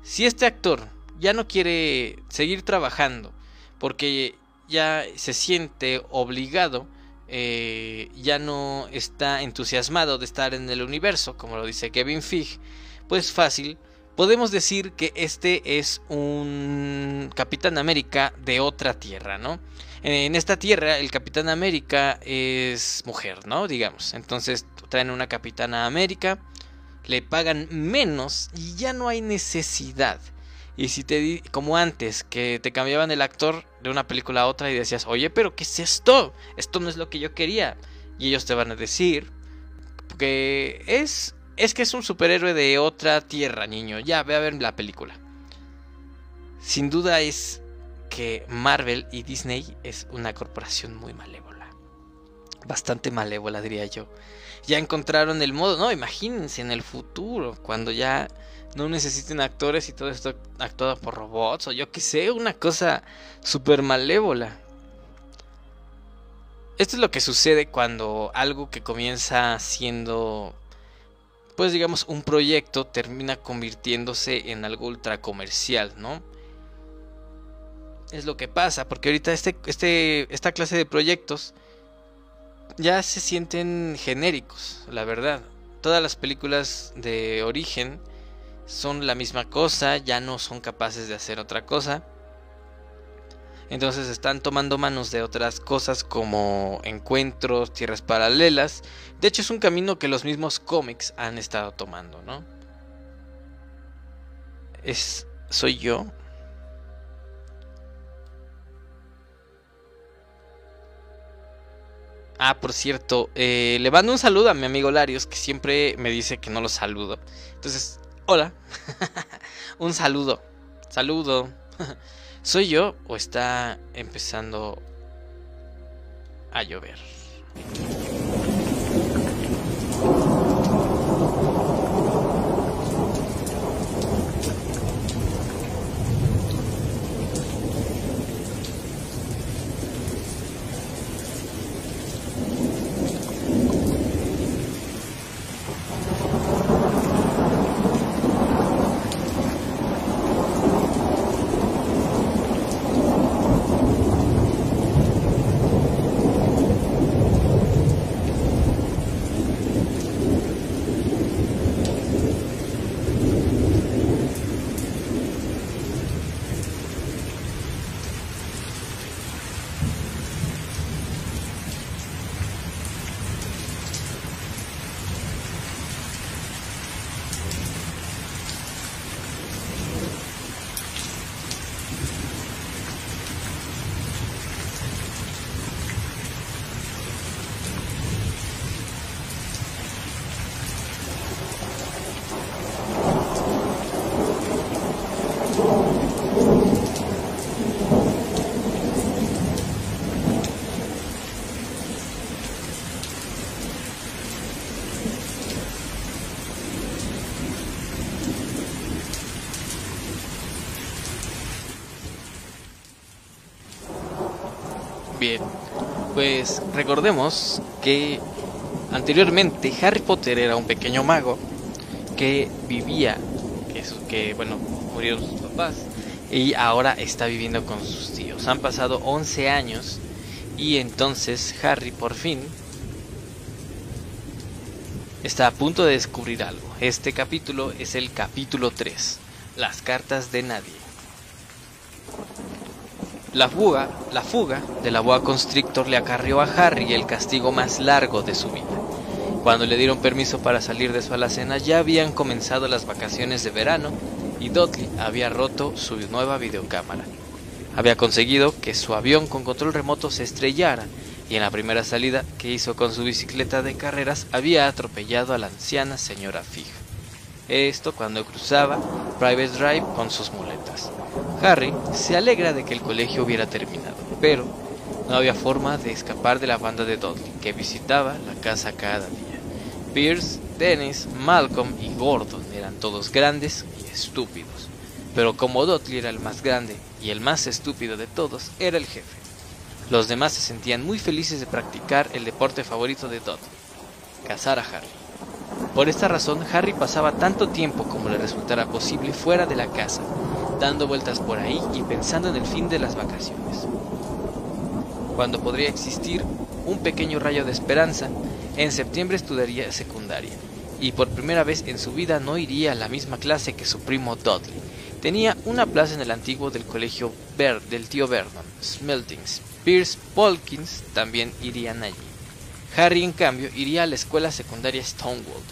Si este actor ya no quiere seguir trabajando porque ya se siente obligado, eh, ya no está entusiasmado de estar en el universo, como lo dice Kevin Feige, pues fácil, podemos decir que este es un Capitán América de otra tierra, ¿no? En esta tierra el Capitán América es mujer, ¿no? Digamos. Entonces traen una Capitana América le pagan menos y ya no hay necesidad. Y si te di, como antes, que te cambiaban el actor de una película a otra y decías, oye, pero ¿qué es esto? Esto no es lo que yo quería. Y ellos te van a decir que es, es que es un superhéroe de otra tierra, niño. Ya, ve a ver la película. Sin duda es que Marvel y Disney es una corporación muy malévola. Bastante malévola, diría yo ya encontraron el modo, no, imagínense en el futuro, cuando ya no necesiten actores y todo esto actuado por robots o yo que sé, una cosa súper malévola. Esto es lo que sucede cuando algo que comienza siendo, pues digamos, un proyecto termina convirtiéndose en algo ultra comercial, ¿no? Es lo que pasa, porque ahorita este, este, esta clase de proyectos ya se sienten genéricos, la verdad. Todas las películas de origen son la misma cosa, ya no son capaces de hacer otra cosa. Entonces están tomando manos de otras cosas como encuentros, tierras paralelas. De hecho es un camino que los mismos cómics han estado tomando, ¿no? Es soy yo Ah, por cierto, eh, le mando un saludo a mi amigo Larios, que siempre me dice que no lo saludo. Entonces, hola. un saludo. Saludo. ¿Soy yo o está empezando a llover? Pues recordemos que anteriormente Harry Potter era un pequeño mago que vivía, que, que bueno, murieron sus papás y ahora está viviendo con sus tíos. Han pasado 11 años y entonces Harry por fin está a punto de descubrir algo. Este capítulo es el capítulo 3, las cartas de nadie. La fuga, la fuga de la boa constrictor le acarrió a Harry el castigo más largo de su vida. Cuando le dieron permiso para salir de su alacena ya habían comenzado las vacaciones de verano y Dudley había roto su nueva videocámara. Había conseguido que su avión con control remoto se estrellara y en la primera salida que hizo con su bicicleta de carreras había atropellado a la anciana señora Fig. Esto cuando cruzaba Private Drive con sus muletas. Harry se alegra de que el colegio hubiera terminado, pero no había forma de escapar de la banda de Dudley, que visitaba la casa cada día. Pierce, Dennis, Malcolm y Gordon eran todos grandes y estúpidos, pero como Dudley era el más grande y el más estúpido de todos, era el jefe. Los demás se sentían muy felices de practicar el deporte favorito de Dudley, cazar a Harry. Por esta razón, Harry pasaba tanto tiempo como le resultara posible fuera de la casa, dando vueltas por ahí y pensando en el fin de las vacaciones. Cuando podría existir un pequeño rayo de esperanza, en septiembre estudiaría secundaria, y por primera vez en su vida no iría a la misma clase que su primo Dudley. Tenía una plaza en el antiguo del colegio del tío Vernon, Smeltings, Pierce Polkins también irían allí. Harry, en cambio, iría a la escuela secundaria Stonewall.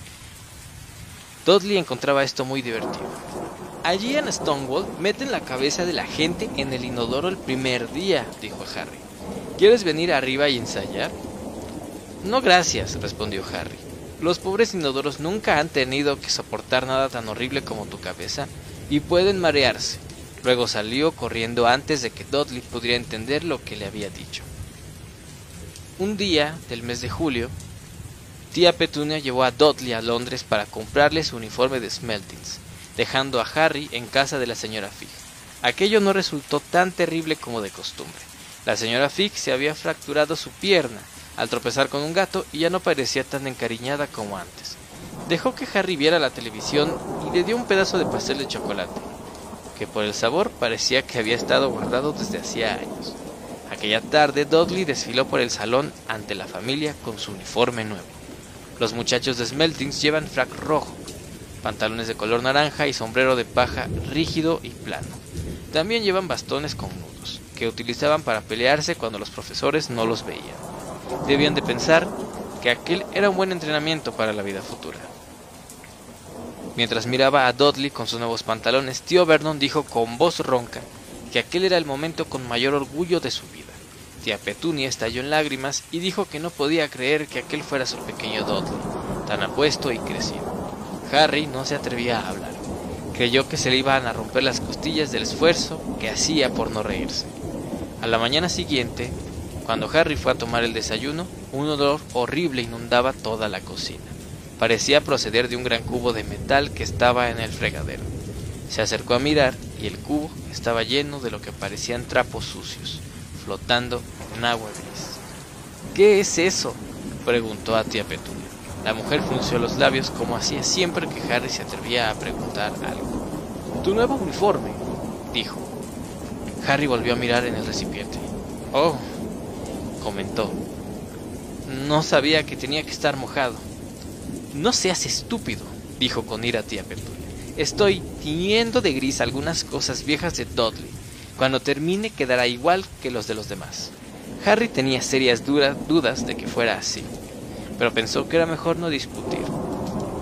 Dudley encontraba esto muy divertido. Allí en Stonewall meten la cabeza de la gente en el inodoro el primer día, dijo Harry. ¿Quieres venir arriba y ensayar? No gracias, respondió Harry. Los pobres inodoros nunca han tenido que soportar nada tan horrible como tu cabeza y pueden marearse. Luego salió corriendo antes de que Dudley pudiera entender lo que le había dicho. Un día del mes de julio, tía Petunia llevó a Dudley a Londres para comprarle su uniforme de Smeltings, dejando a Harry en casa de la señora Fig. Aquello no resultó tan terrible como de costumbre. La señora Fig se había fracturado su pierna al tropezar con un gato y ya no parecía tan encariñada como antes. Dejó que Harry viera la televisión y le dio un pedazo de pastel de chocolate que por el sabor parecía que había estado guardado desde hacía años. Aquella tarde Dudley desfiló por el salón ante la familia con su uniforme nuevo. Los muchachos de Smeltings llevan frac rojo, pantalones de color naranja y sombrero de paja rígido y plano. También llevan bastones con nudos, que utilizaban para pelearse cuando los profesores no los veían. Debían de pensar que aquel era un buen entrenamiento para la vida futura. Mientras miraba a Dudley con sus nuevos pantalones, tío Vernon dijo con voz ronca que aquel era el momento con mayor orgullo de su vida. Tía Petunia estalló en lágrimas y dijo que no podía creer que aquel fuera su pequeño Dudley, tan apuesto y crecido. Harry no se atrevía a hablar. Creyó que se le iban a romper las costillas del esfuerzo que hacía por no reírse. A la mañana siguiente, cuando Harry fue a tomar el desayuno, un olor horrible inundaba toda la cocina. Parecía proceder de un gran cubo de metal que estaba en el fregadero. Se acercó a mirar y el cubo estaba lleno de lo que parecían trapos sucios, flotando en agua gris. ¿Qué es eso? preguntó a tía Petunia. La mujer frunció los labios como hacía siempre que Harry se atrevía a preguntar algo. Tu nuevo uniforme, dijo. Harry volvió a mirar en el recipiente. Oh, comentó. No sabía que tenía que estar mojado. No seas estúpido, dijo con ira tía Petunia. Estoy tiñendo de gris algunas cosas viejas de Dudley. Cuando termine quedará igual que los de los demás. Harry tenía serias dudas de que fuera así, pero pensó que era mejor no discutir.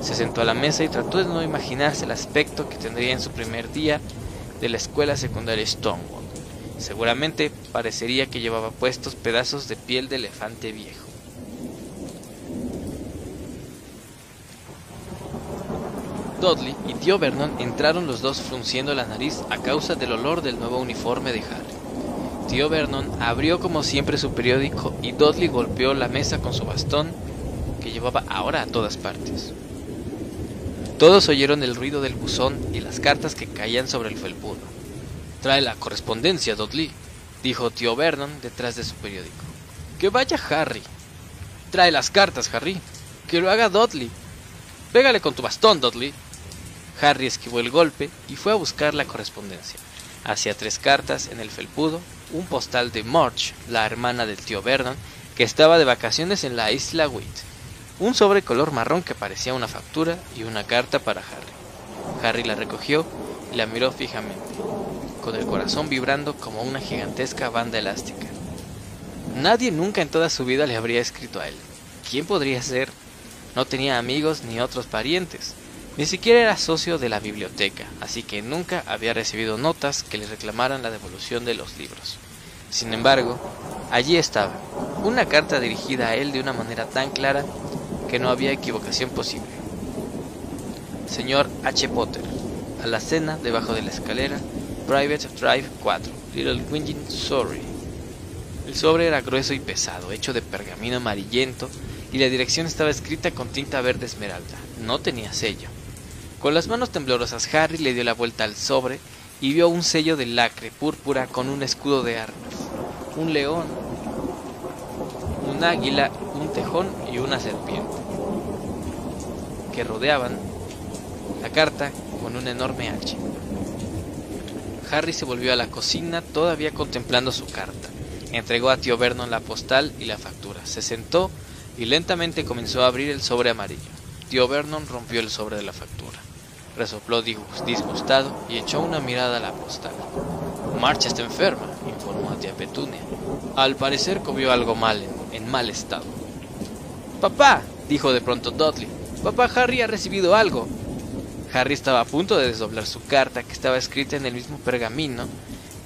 Se sentó a la mesa y trató de no imaginarse el aspecto que tendría en su primer día de la escuela secundaria Stonewall. Seguramente parecería que llevaba puestos pedazos de piel de elefante viejo. Dudley y tío Vernon entraron los dos frunciendo la nariz a causa del olor del nuevo uniforme de Harry. Tío Vernon abrió como siempre su periódico y Dudley golpeó la mesa con su bastón llevaba ahora a todas partes. Todos oyeron el ruido del buzón y las cartas que caían sobre el felpudo. Trae la correspondencia, Dudley, dijo tío Vernon detrás de su periódico. Que vaya Harry. Trae las cartas, Harry. Que lo haga Dudley. Pégale con tu bastón, Dudley. Harry esquivó el golpe y fue a buscar la correspondencia. Hacía tres cartas en el felpudo, un postal de March, la hermana del tío Vernon, que estaba de vacaciones en la isla Witt, un sobre color marrón que parecía una factura y una carta para Harry. Harry la recogió y la miró fijamente, con el corazón vibrando como una gigantesca banda elástica. Nadie nunca en toda su vida le habría escrito a él. ¿Quién podría ser? No tenía amigos ni otros parientes. Ni siquiera era socio de la biblioteca, así que nunca había recibido notas que le reclamaran la devolución de los libros. Sin embargo, allí estaba, una carta dirigida a él de una manera tan clara que no había equivocación posible. Señor H. Potter, a la cena debajo de la escalera, Private Drive 4, Little Winging Sorry. El sobre era grueso y pesado, hecho de pergamino amarillento, y la dirección estaba escrita con tinta verde esmeralda. No tenía sello. Con las manos temblorosas, Harry le dio la vuelta al sobre y vio un sello de lacre púrpura con un escudo de armas, un león, un águila, un tejón y una serpiente, que rodeaban la carta con un enorme hacha. Harry se volvió a la cocina todavía contemplando su carta. Entregó a tío Vernon la postal y la factura. Se sentó y lentamente comenzó a abrir el sobre amarillo. Tío Vernon rompió el sobre de la factura resopló disgustado y echó una mirada a la postal. Marcha está enferma, informó a tía Petunia. Al parecer comió algo mal, en, mal estado. Papá, dijo de pronto Dudley, papá Harry ha recibido algo. Harry estaba a punto de desdoblar su carta, que estaba escrita en el mismo pergamino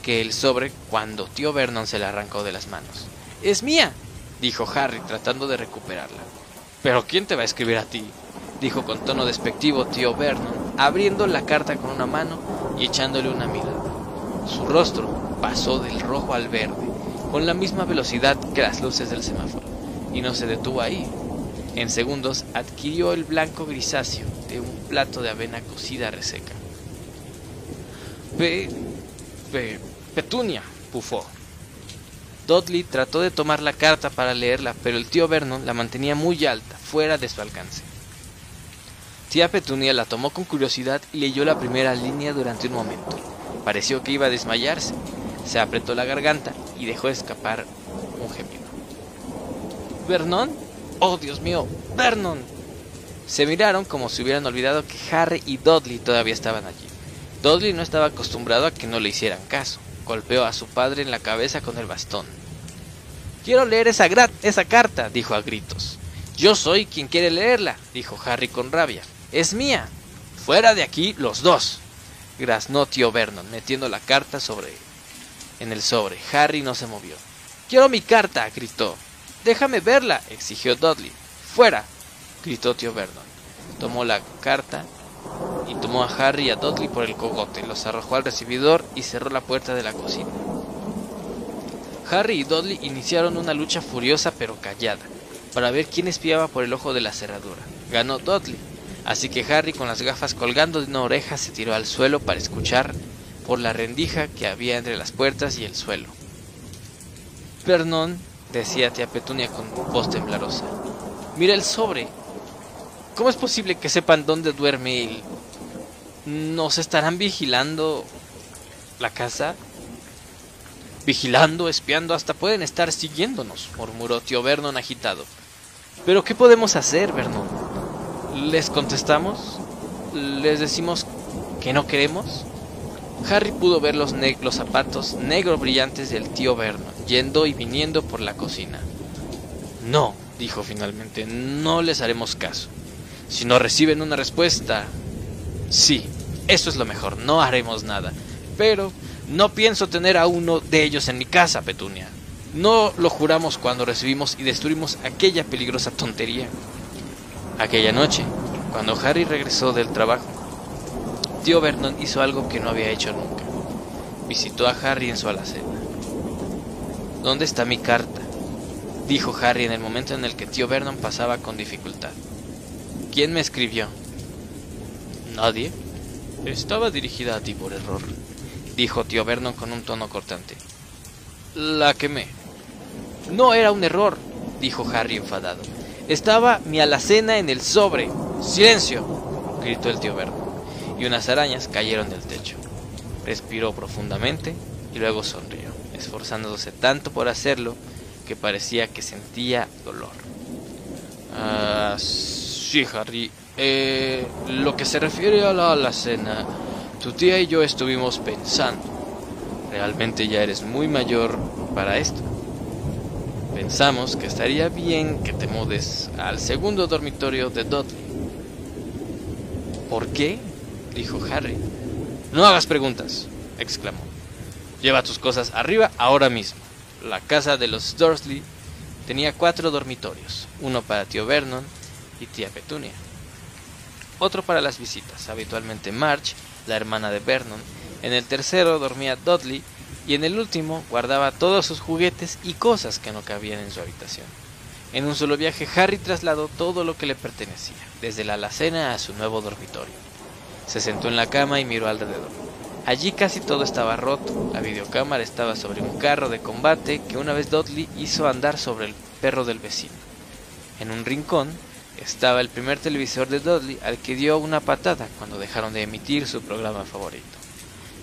que el sobre cuando tío Vernon se la arrancó de las manos. Es mía, dijo Harry tratando de recuperarla. ¿Pero quién te va a escribir a ti? dijo con tono despectivo tío Vernon, abriendo la carta con una mano y echándole una mirada. Su rostro pasó del rojo al verde, con la misma velocidad que las luces del semáforo, y no se detuvo ahí. En segundos adquirió el blanco grisáceo de un plato de avena cocida reseca. Pe... Pe... Petunia, bufó. Dudley trató de tomar la carta para leerla, pero el tío Vernon la mantenía muy alta, fuera de su alcance. Tía Petunia la tomó con curiosidad y leyó la primera línea durante un momento. Pareció que iba a desmayarse. Se apretó la garganta y dejó escapar un gemido. ¿Vernon? ¡Oh, Dios mío! ¡Vernon! Se miraron como si hubieran olvidado que Harry y Dudley todavía estaban allí. Dudley no estaba acostumbrado a que no le hicieran caso. Golpeó a su padre en la cabeza con el bastón. Quiero leer esa, carta, dijo a gritos. Yo soy quien quiere leerla, dijo Harry con rabia. Es mía. Fuera de aquí los dos. Graznó tío Vernon, metiendo la carta sobre en el sobre. Harry no se movió. Quiero mi carta, gritó. Déjame verla, exigió Dudley. Fuera, gritó tío Vernon. Tomó la carta y tomó a Harry y a Dudley por el cogote, los arrojó al recibidor y cerró la puerta de la cocina. Harry y Dudley iniciaron una lucha furiosa pero callada, para ver quién espiaba por el ojo de la cerradura. Ganó Dudley, Así que Harry, con las gafas colgando de una oreja, se tiró al suelo para escuchar por la rendija que había entre las puertas y el suelo. Perdón, decía tía Petunia con voz temblorosa. Mira el sobre. ¿Cómo es posible que sepan dónde duerme él? ¿Nos estarán vigilando la casa? Vigilando, espiando, hasta pueden estar siguiéndonos, murmuró tío Vernon agitado. Pero ¿qué podemos hacer, Vernon? ¿Les contestamos? ¿Les decimos que no queremos? Harry pudo ver los, zapatos negros brillantes del tío Vernon yendo y viniendo por la cocina. No, dijo finalmente, no les haremos caso. Si no reciben una respuesta... Sí, eso es lo mejor, no haremos nada. Pero no pienso tener a uno de ellos en mi casa, Petunia. No lo juramos cuando recibimos y destruimos aquella peligrosa tontería. Aquella noche, cuando Harry regresó del trabajo, tío Vernon hizo algo que no había hecho nunca. Visitó a Harry en su alacena. ¿Dónde está mi carta? dijo Harry en el momento en el que tío Vernon pasaba con dificultad. ¿Quién me escribió? Nadie. Estaba dirigida a ti por error, dijo tío Vernon con un tono cortante. La quemé. No era un error, dijo Harry enfadado. Estaba mi alacena en el sobre. ¡Silencio! gritó el tío Vernon, y unas arañas cayeron del techo. Respiró profundamente y luego sonrió, esforzándose tanto por hacerlo que parecía que sentía dolor. Ah, sí, Harry. Eh, lo que se refiere a la alacena, tu tía y yo estuvimos pensando. Realmente ya eres muy mayor para esto. Pensamos que estaría bien que te mudes al segundo dormitorio de Dudley. ¿Por qué? Dijo Harry. No hagas preguntas, exclamó. Lleva tus cosas arriba ahora mismo. La casa de los Dursley tenía cuatro dormitorios, uno para tío Vernon y tía Petunia. Otro para las visitas, habitualmente March, la hermana de Vernon. En el tercero dormía Dudley y en el último guardaba todos sus juguetes y cosas que no cabían en su habitación. En un solo viaje Harry trasladó todo lo que le pertenecía, desde la alacena a su nuevo dormitorio. Se sentó en la cama y miró alrededor. Allí casi todo estaba roto. La videocámara estaba sobre un carro de combate que una vez Dudley hizo andar sobre el perro del vecino. En un rincón estaba el primer televisor de Dudley al que dio una patada cuando dejaron de emitir su programa favorito.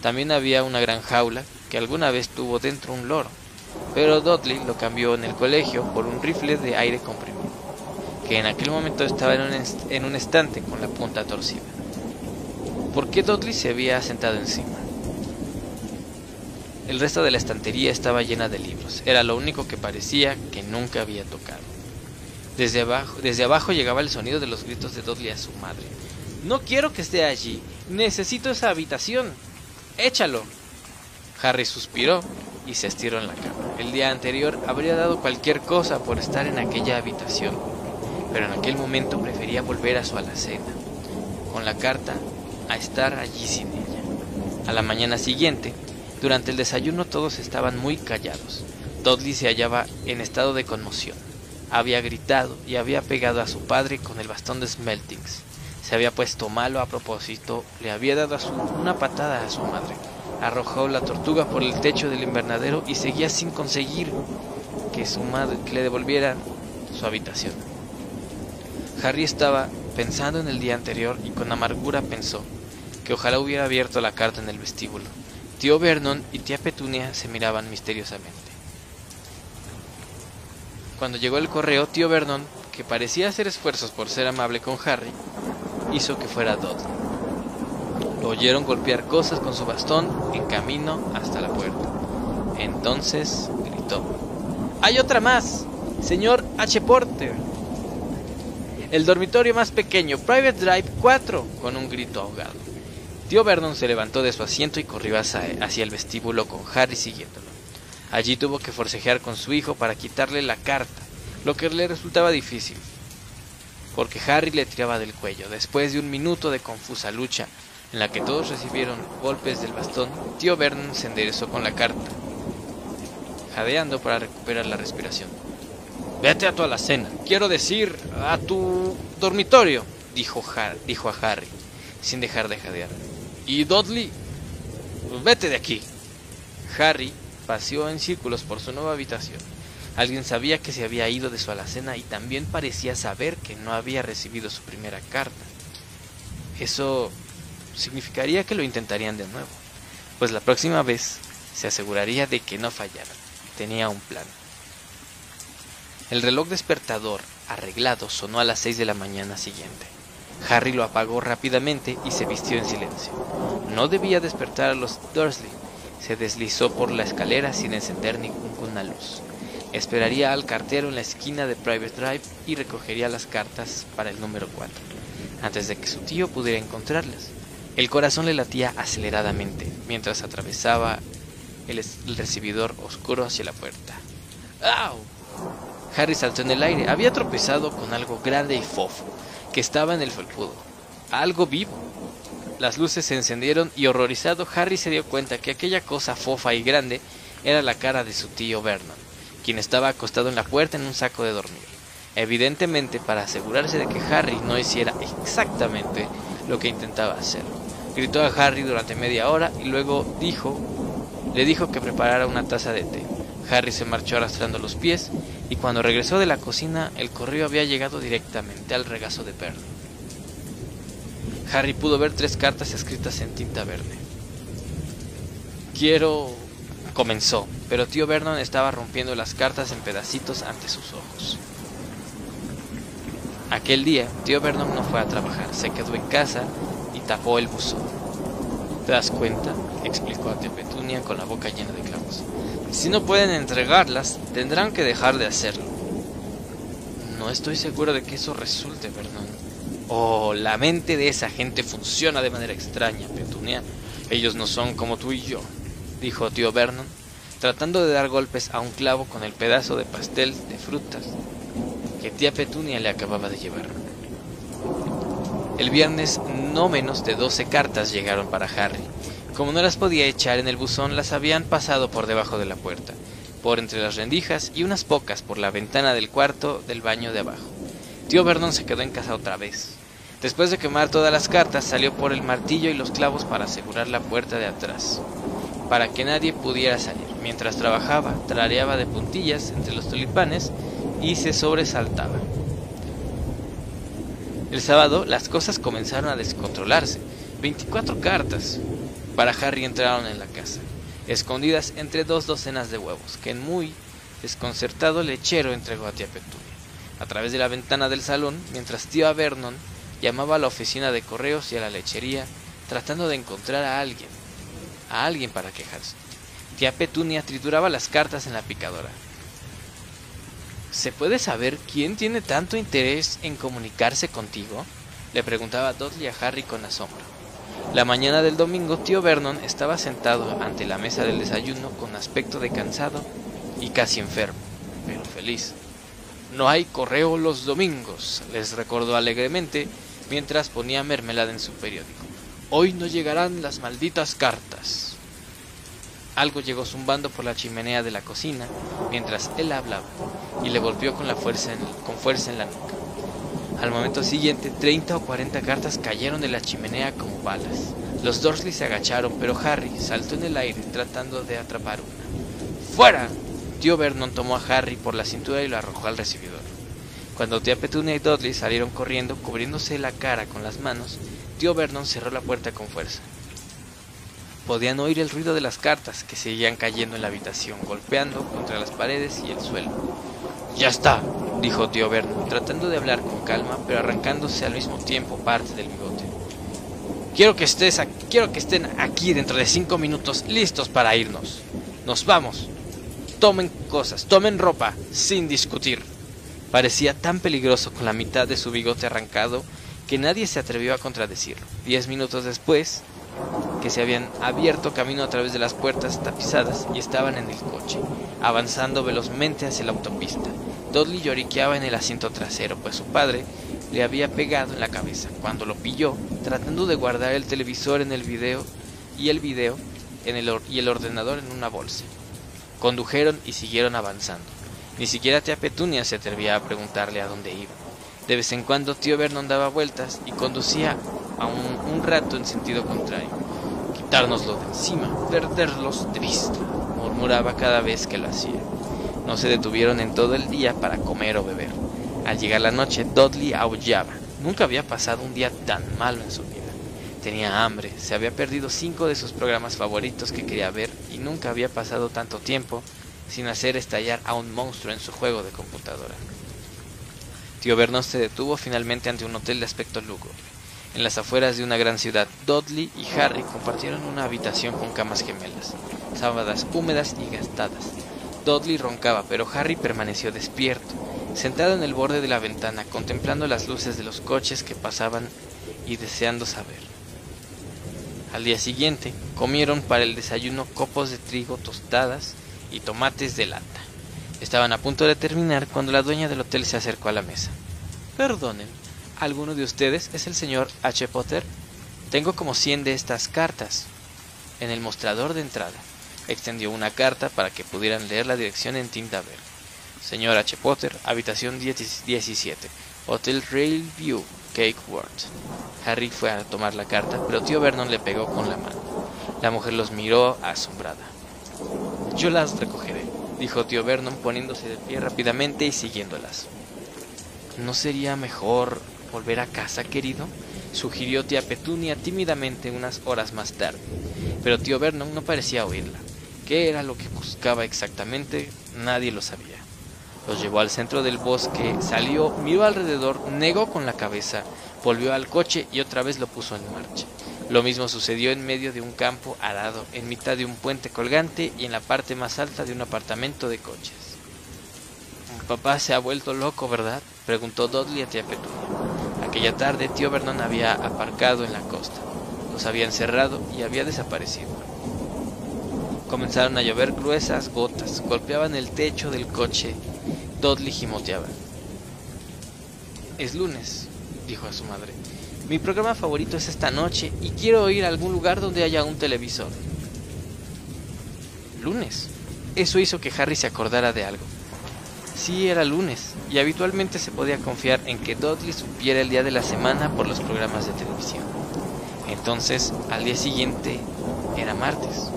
También había una gran jaula que alguna vez tuvo dentro un loro, pero Dudley lo cambió en el colegio por un rifle de aire comprimido, que en aquel momento estaba en un, en un estante con la punta torcida. ¿Por qué Dudley se había sentado encima? El resto de la estantería estaba llena de libros. Era lo único que parecía que nunca había tocado. Desde abajo, desde abajo llegaba el sonido de los gritos de Dudley a su madre. No quiero que esté allí. Necesito esa habitación. Échalo. Harry suspiró y se estiró en la cama. El día anterior habría dado cualquier cosa por estar en aquella habitación, pero en aquel momento prefería volver a su alacena. Con la carta a estar allí sin ella. A la mañana siguiente, durante el desayuno todos estaban muy callados. Dudley se hallaba en estado de conmoción. Había gritado y había pegado a su padre con el bastón de Smeltings. Se había puesto malo a propósito, le había dado una patada a su madre. Arrojó la tortuga por el techo del invernadero y seguía sin conseguir que su madre le devolviera su habitación. Harry estaba pensando en el día anterior y con amargura pensó que ojalá hubiera abierto la carta en el vestíbulo. Tío Vernon y tía Petunia se miraban misteriosamente. Cuando llegó el correo, tío Vernon, que parecía hacer esfuerzos por ser amable con Harry, hizo que fuera Dudley. Lo oyeron golpear cosas con su bastón en camino hasta la puerta. Entonces gritó: ¡Hay otra más! Señor H. Porter. El dormitorio más pequeño, Private Drive 4, con un grito ahogado. Tío Vernon se levantó de su asiento y corrió hacia el vestíbulo con Harry siguiéndolo. Allí tuvo que forcejear con su hijo para quitarle la carta, lo que le resultaba difícil, porque Harry le tiraba del cuello. Después de un minuto de confusa lucha, en la que todos recibieron golpes del bastón, tío Vernon se enderezó con la carta, jadeando para recuperar la respiración. Vete a tu alacena, quiero decir, a tu dormitorio, dijo, dijo a Harry, sin dejar de jadear. ¿Y Dudley? Vete de aquí. Harry paseó en círculos por su nueva habitación. Alguien sabía que se había ido de su alacena y también parecía saber que no había recibido su primera carta. Eso significaría que lo intentarían de nuevo, pues la próxima vez se aseguraría de que no fallaran. Tenía un plan. El reloj despertador arreglado sonó a las seis de la mañana siguiente. Harry lo apagó rápidamente y se vistió en silencio. No debía despertar a los Dursley. Se deslizó por la escalera sin encender ninguna luz. Esperaría al cartero en la esquina de Private Drive y recogería las cartas para el número 4, antes de que su tío pudiera encontrarlas. El corazón le latía aceleradamente mientras atravesaba el, el recibidor oscuro hacia la puerta. ¡Au! Harry saltó en el aire. Había tropezado con algo grande y fofo que estaba en el felpudo. Algo vivo. Las luces se encendieron y horrorizado Harry se dio cuenta que aquella cosa fofa y grande era la cara de su tío Vernon, quien estaba acostado en la puerta en un saco de dormir. Evidentemente para asegurarse de que Harry no hiciera exactamente lo que intentaba hacer. Gritó a Harry durante media hora y luego dijo, le dijo que preparara una taza de té. Harry se marchó arrastrando los pies y cuando regresó de la cocina el correo había llegado directamente al regazo de Vernon. Harry pudo ver tres cartas escritas en tinta verde. Quiero... comenzó, pero tío Vernon estaba rompiendo las cartas en pedacitos ante sus ojos. Aquel día, tío Vernon no fue a trabajar, se quedó en casa y tapó el buzón. ¿Te das cuenta? explicó a tía Petunia con la boca llena de. Si no pueden entregarlas, tendrán que dejar de hacerlo. No estoy seguro de que eso resulte, Vernon. Oh, la mente de esa gente funciona de manera extraña, Petunia. Ellos no son como tú y yo, dijo tío Vernon, tratando de dar golpes a un clavo con el pedazo de pastel de frutas que tía Petunia le acababa de llevar. El viernes no menos de doce cartas llegaron para Harry. Como no las podía echar en el buzón, las habían pasado por debajo de la puerta, por entre las rendijas y unas pocas por la ventana del cuarto del baño de abajo. Tío Vernon se quedó en casa otra vez. Después de quemar todas las cartas, salió por el martillo y los clavos para asegurar la puerta de atrás, para que nadie pudiera salir. Mientras trabajaba, trareaba de puntillas entre los tulipanes y se sobresaltaba. El sábado las cosas comenzaron a descontrolarse. 24 cartas para Harry entraron en la casa, escondidas entre dos docenas de huevos, que en muy desconcertado lechero entregó a tía Petunia. A través de la ventana del salón, mientras tía Vernon llamaba a la oficina de correos y a la lechería, tratando de encontrar a alguien, a alguien para quejarse. Tía Petunia trituraba las cartas en la picadora. ¿Se puede saber quién tiene tanto interés en comunicarse contigo? le preguntaba Dudley a Harry con asombro. La mañana del domingo, tío Vernon estaba sentado ante la mesa del desayuno con aspecto de cansado y casi enfermo, pero feliz. No hay correo los domingos, les recordó alegremente mientras ponía mermelada en su periódico. Hoy no llegarán las malditas cartas. Algo llegó zumbando por la chimenea de la cocina mientras él hablaba y le golpeó con, fuerza en, con fuerza en la nuca. Al momento siguiente, treinta o cuarenta cartas cayeron de la chimenea como balas. Los Dursley se agacharon, pero Harry saltó en el aire tratando de atrapar una. ¡Fuera! Tío Vernon tomó a Harry por la cintura y lo arrojó al recibidor. Cuando tía Petunia y Dudley salieron corriendo, cubriéndose la cara con las manos, tío Vernon cerró la puerta con fuerza. Podían oír el ruido de las cartas que seguían cayendo en la habitación, golpeando contra las paredes y el suelo. Ya está, dijo tío Vernon, tratando de hablar con calma, pero arrancándose al mismo tiempo parte del bigote. Quiero que estés quiero que estén aquí dentro de cinco minutos, listos para irnos. Nos vamos. Tomen cosas, tomen ropa, sin discutir. Parecía tan peligroso con la mitad de su bigote arrancado que nadie se atrevió a contradecirlo. Diez minutos después, que se habían abierto camino a través de las puertas tapizadas y estaban en el coche, avanzando velozmente hacia la autopista. Dudley lloriqueaba en el asiento trasero, pues su padre le había pegado en la cabeza cuando lo pilló, tratando de guardar el televisor en el video y el video en el y el ordenador en una bolsa. Condujeron y siguieron avanzando. Ni siquiera tía Petunia se atrevía a preguntarle a dónde iba. De vez en cuando tío Vernon daba vueltas y conducía a un, un rato en sentido contrario. Quitárnoslo de encima, perderlos de vista, murmuraba cada vez que lo hacía. No se detuvieron en todo el día para comer o beber. Al llegar la noche, Dudley aullaba. Nunca había pasado un día tan malo en su vida. Tenía hambre, se había perdido cinco de sus programas favoritos que quería ver y nunca había pasado tanto tiempo sin hacer estallar a un monstruo en su juego de computadora. Tío Vernon se detuvo finalmente ante un hotel de aspecto lúgubre. En las afueras de una gran ciudad, Dudley y Harry compartieron una habitación con camas gemelas, sábadas húmedas y gastadas. Dudley roncaba, pero Harry permaneció despierto, sentado en el borde de la ventana, contemplando las luces de los coches que pasaban y deseando saber. Al día siguiente, comieron para el desayuno copos de trigo tostadas y tomates de lata. Estaban a punto de terminar cuando la dueña del hotel se acercó a la mesa. Perdonen, ¿Alguno de ustedes es el señor H. Potter? Tengo como cien de estas cartas. En el mostrador de entrada, extendió una carta para que pudieran leer la dirección en tinta verde. Señor H. Potter, habitación 17, Hotel Railview, Cake World. Harry fue a tomar la carta, pero tío Vernon le pegó con la mano. La mujer los miró asombrada. Yo las recogeré, dijo tío Vernon poniéndose de pie rápidamente y siguiéndolas. ¿No sería mejor volver a casa, querido? sugirió tía Petunia tímidamente unas horas más tarde. Pero tío Vernon no parecía oírla. ¿Qué era lo que buscaba exactamente? Nadie lo sabía. Los llevó al centro del bosque, salió, miró alrededor, negó con la cabeza, volvió al coche y otra vez lo puso en marcha. Lo mismo sucedió en medio de un campo arado, en mitad de un puente colgante y en la parte más alta de un apartamento de coches. Papá se ha vuelto loco, ¿verdad? preguntó Dudley a tía Petunia. Aquella tarde tío Vernon había aparcado en la costa. Los había encerrado y había desaparecido. Comenzaron a llover gruesas gotas, golpeaban el techo del coche. Dudley gimoteaba. Es lunes, dijo a su madre. Mi programa favorito es esta noche y quiero ir a algún lugar donde haya un televisor. Lunes. Eso hizo que Harry se acordara de algo. Sí, era lunes, y habitualmente se podía confiar en que Dudley supiera el día de la semana por los programas de televisión. Entonces, al día siguiente, era martes.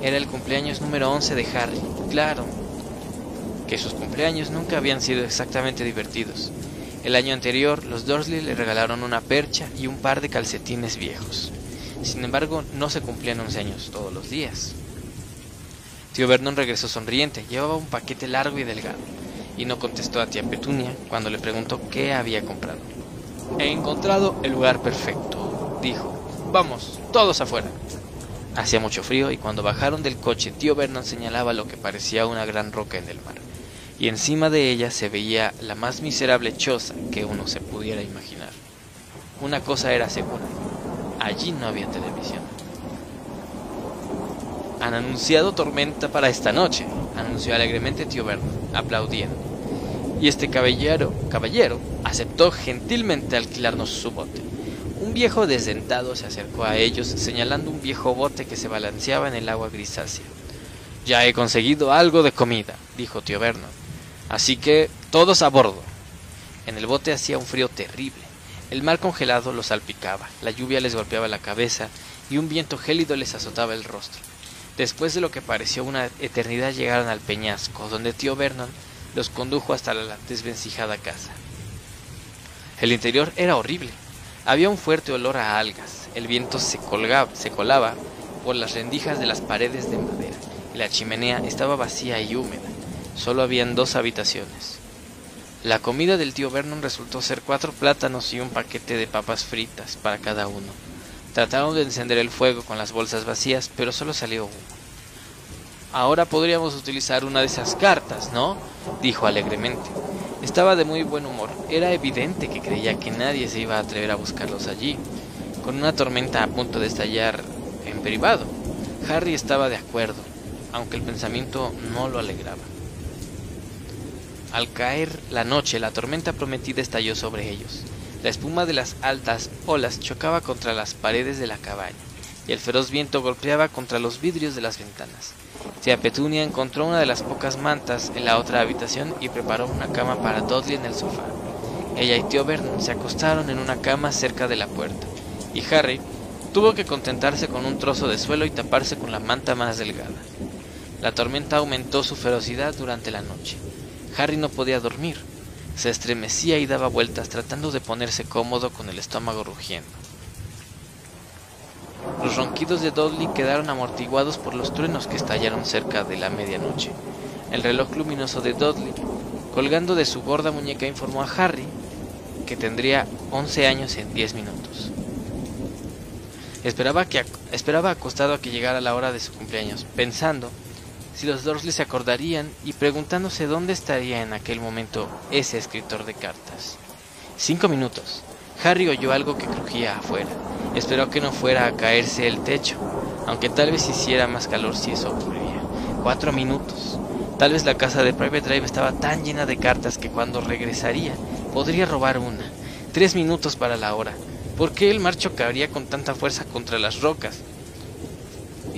Era el cumpleaños número 11 de Harry. Claro, que sus cumpleaños nunca habían sido exactamente divertidos. El año anterior, los Dursley le regalaron una percha y un par de calcetines viejos. Sin embargo, no se cumplían 11 años todos los días. Tío Vernon regresó sonriente, llevaba un paquete largo y delgado, y no contestó a tía Petunia cuando le preguntó qué había comprado. He encontrado el lugar perfecto, dijo. Vamos, todos afuera. Hacía mucho frío y cuando bajaron del coche, tío Vernon señalaba lo que parecía una gran roca en el mar y encima de ella se veía la más miserable choza que uno se pudiera imaginar. Una cosa era segura, allí no había televisión. Han anunciado tormenta para esta noche, anunció alegremente tío Vernon, aplaudiendo. Y este caballero, caballero, aceptó gentilmente alquilarnos su bote. Un viejo desdentado se acercó a ellos, señalando un viejo bote que se balanceaba en el agua grisácea. Ya he conseguido algo de comida, dijo tío Vernon. Así que todos a bordo. En el bote hacía un frío terrible. El mar congelado los salpicaba, la lluvia les golpeaba la cabeza y un viento gélido les azotaba el rostro. Después de lo que pareció una eternidad llegaron al peñasco, donde tío Vernon los condujo hasta la desvencijada casa. El interior era horrible. Había un fuerte olor a algas. El viento se, colgaba, se colaba por las rendijas de las paredes de madera y la chimenea estaba vacía y húmeda. Solo habían dos habitaciones. La comida del tío Vernon resultó ser cuatro plátanos y un paquete de papas fritas para cada uno. Trataron de encender el fuego con las bolsas vacías, pero solo salió uno. Ahora podríamos utilizar una de esas cartas, ¿no? dijo alegremente. Estaba de muy buen humor. Era evidente que creía que nadie se iba a atrever a buscarlos allí, con una tormenta a punto de estallar en privado. Harry estaba de acuerdo, aunque el pensamiento no lo alegraba. Al caer la noche, la tormenta prometida estalló sobre ellos. La espuma de las altas olas chocaba contra las paredes de la cabaña, y el feroz viento golpeaba contra los vidrios de las ventanas. Tía Petunia encontró una de las pocas mantas en la otra habitación y preparó una cama para Dudley en el sofá. Ella y tío Vernon se acostaron en una cama cerca de la puerta, y Harry tuvo que contentarse con un trozo de suelo y taparse con la manta más delgada. La tormenta aumentó su ferocidad durante la noche. Harry no podía dormir. Se estremecía y daba vueltas tratando de ponerse cómodo con el estómago rugiendo. Los ronquidos de Dudley quedaron amortiguados por los truenos que estallaron cerca de la medianoche. El reloj luminoso de Dudley, colgando de su gorda muñeca, informó a Harry que tendría 11 años en 10 minutos. Esperaba, que, esperaba acostado a que llegara la hora de su cumpleaños, pensando si los Dursley se acordarían y preguntándose dónde estaría en aquel momento ese escritor de cartas. Cinco minutos. Harry oyó algo que crujía afuera. Esperó que no fuera a caerse el techo, aunque tal vez hiciera más calor si eso ocurría. Cuatro minutos. Tal vez la casa de Private Drive estaba tan llena de cartas que cuando regresaría podría robar una. Tres minutos para la hora. ¿Por qué el mar chocaría con tanta fuerza contra las rocas?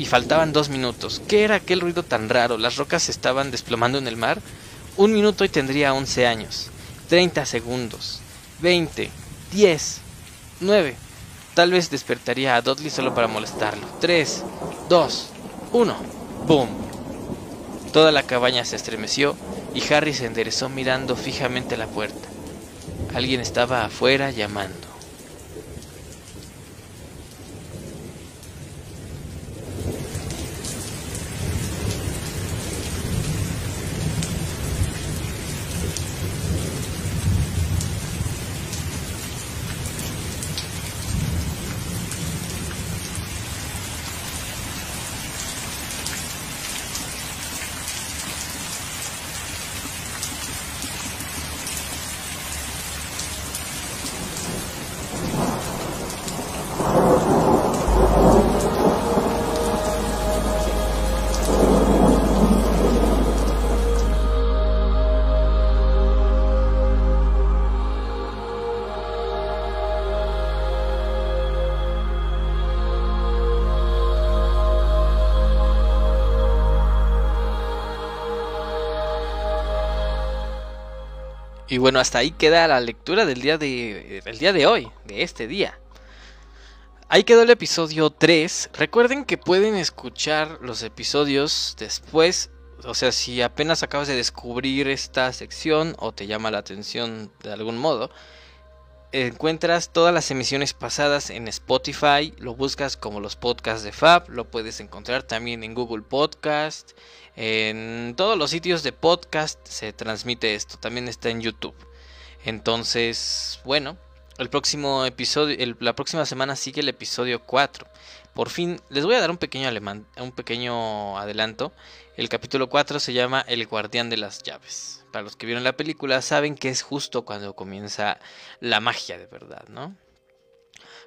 y faltaban dos minutos. ¿Qué era aquel ruido tan raro? ¿Las rocas se estaban desplomando en el mar? Un minuto y tendría once años. Treinta segundos. Veinte. Diez. Nueve. Tal vez despertaría a Dudley solo para molestarlo. Tres. Dos. Uno. ¡Boom! Toda la cabaña se estremeció y Harry se enderezó mirando fijamente la puerta. Alguien estaba afuera llamando. Y bueno, hasta ahí queda la lectura del día de, día de hoy, de este día. Ahí quedó el episodio 3. Recuerden que pueden escuchar los episodios después. O sea, si apenas acabas de descubrir esta sección o te llama la atención de algún modo, encuentras todas las emisiones pasadas en Spotify, lo buscas como los podcasts de Fab, lo puedes encontrar también en Google Podcast, en todos los sitios de podcast se transmite esto, también está en YouTube. Entonces, bueno, el próximo episodio, la próxima semana sigue el episodio 4. Por fin, les voy a dar un pequeño, un pequeño adelanto. El capítulo 4 se llama El guardián de las llaves para los que vieron la película, saben que es justo cuando comienza la magia de verdad, ¿no?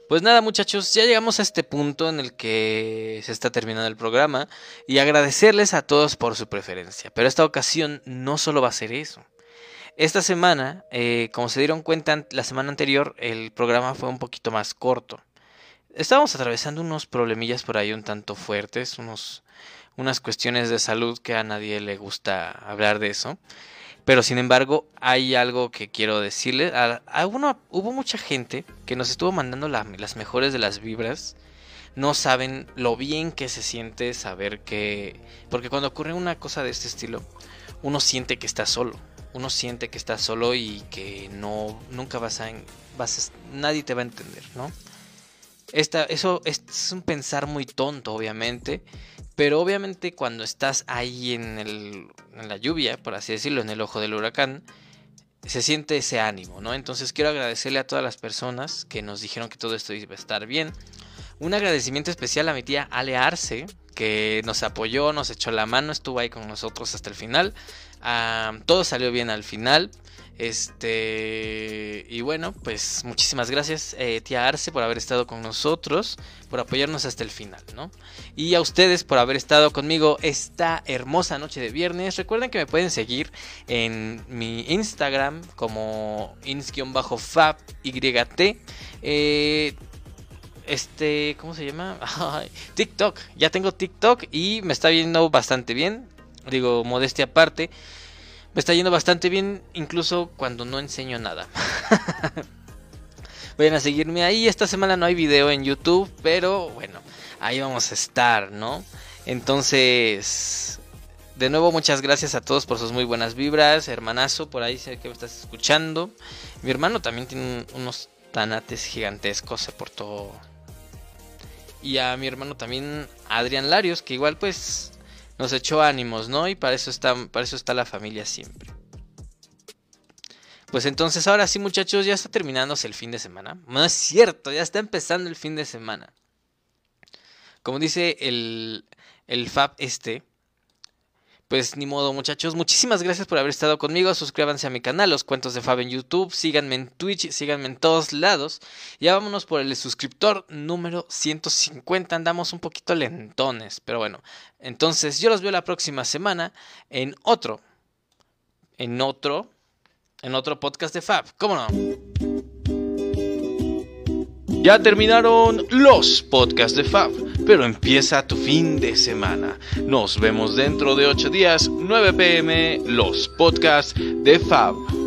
Pues nada muchachos, ya llegamos a este punto en el que se está terminando el programa y agradecerles a todos por su preferencia. Pero esta ocasión no solo va a ser eso. Esta semana, eh, como se dieron cuenta la semana anterior, el programa fue un poquito más corto. Estábamos atravesando unos problemillas por ahí un tanto fuertes, unos, unas cuestiones de salud que a nadie le gusta hablar de eso. Pero sin embargo, hay algo que quiero decirles. hubo mucha gente que nos estuvo mandando las mejores de las vibras. No saben lo bien que se siente saber que... Porque cuando ocurre una cosa de este estilo, uno siente que está solo. Uno siente que está solo y que no nunca vas a, vas nadie te va a entender, ¿no? Eso es un pensar muy tonto, obviamente, pero obviamente cuando estás ahí en, el, en la lluvia, por así decirlo, en el ojo del huracán, se siente ese ánimo, ¿no? Entonces quiero agradecerle a todas las personas que nos dijeron que todo esto iba a estar bien. Un agradecimiento especial a mi tía Ale Arce, que nos apoyó, nos echó la mano, estuvo ahí con nosotros hasta el final. Ah, todo salió bien al final. Este, y bueno, pues muchísimas gracias, eh, tía Arce, por haber estado con nosotros, por apoyarnos hasta el final, ¿no? Y a ustedes por haber estado conmigo esta hermosa noche de viernes. Recuerden que me pueden seguir en mi Instagram como ins-fab-yt. Eh, este, ¿cómo se llama? TikTok. Ya tengo TikTok y me está viendo bastante bien. Digo, modestia aparte. Me está yendo bastante bien, incluso cuando no enseño nada. Vayan a seguirme ahí. Esta semana no hay video en YouTube, pero bueno, ahí vamos a estar, ¿no? Entonces, de nuevo, muchas gracias a todos por sus muy buenas vibras. Hermanazo, por ahí sé que me estás escuchando. Mi hermano también tiene unos tanates gigantescos, se portó. Y a mi hermano también, Adrián Larios, que igual pues nos echó ánimos, ¿no? Y para eso está, para eso está la familia siempre. Pues entonces ahora sí muchachos, ya está terminándose el fin de semana. No es cierto, ya está empezando el fin de semana. Como dice el, el Fab este, pues ni modo, muchachos. Muchísimas gracias por haber estado conmigo. Suscríbanse a mi canal, Los Cuentos de Fab en YouTube. Síganme en Twitch, síganme en todos lados. Ya vámonos por el suscriptor número 150. Andamos un poquito lentones, pero bueno. Entonces, yo los veo la próxima semana en otro. En otro. En otro podcast de Fab. ¿Cómo no? Ya terminaron los podcasts de Fab, pero empieza tu fin de semana. Nos vemos dentro de 8 días, 9 pm, los podcasts de Fab.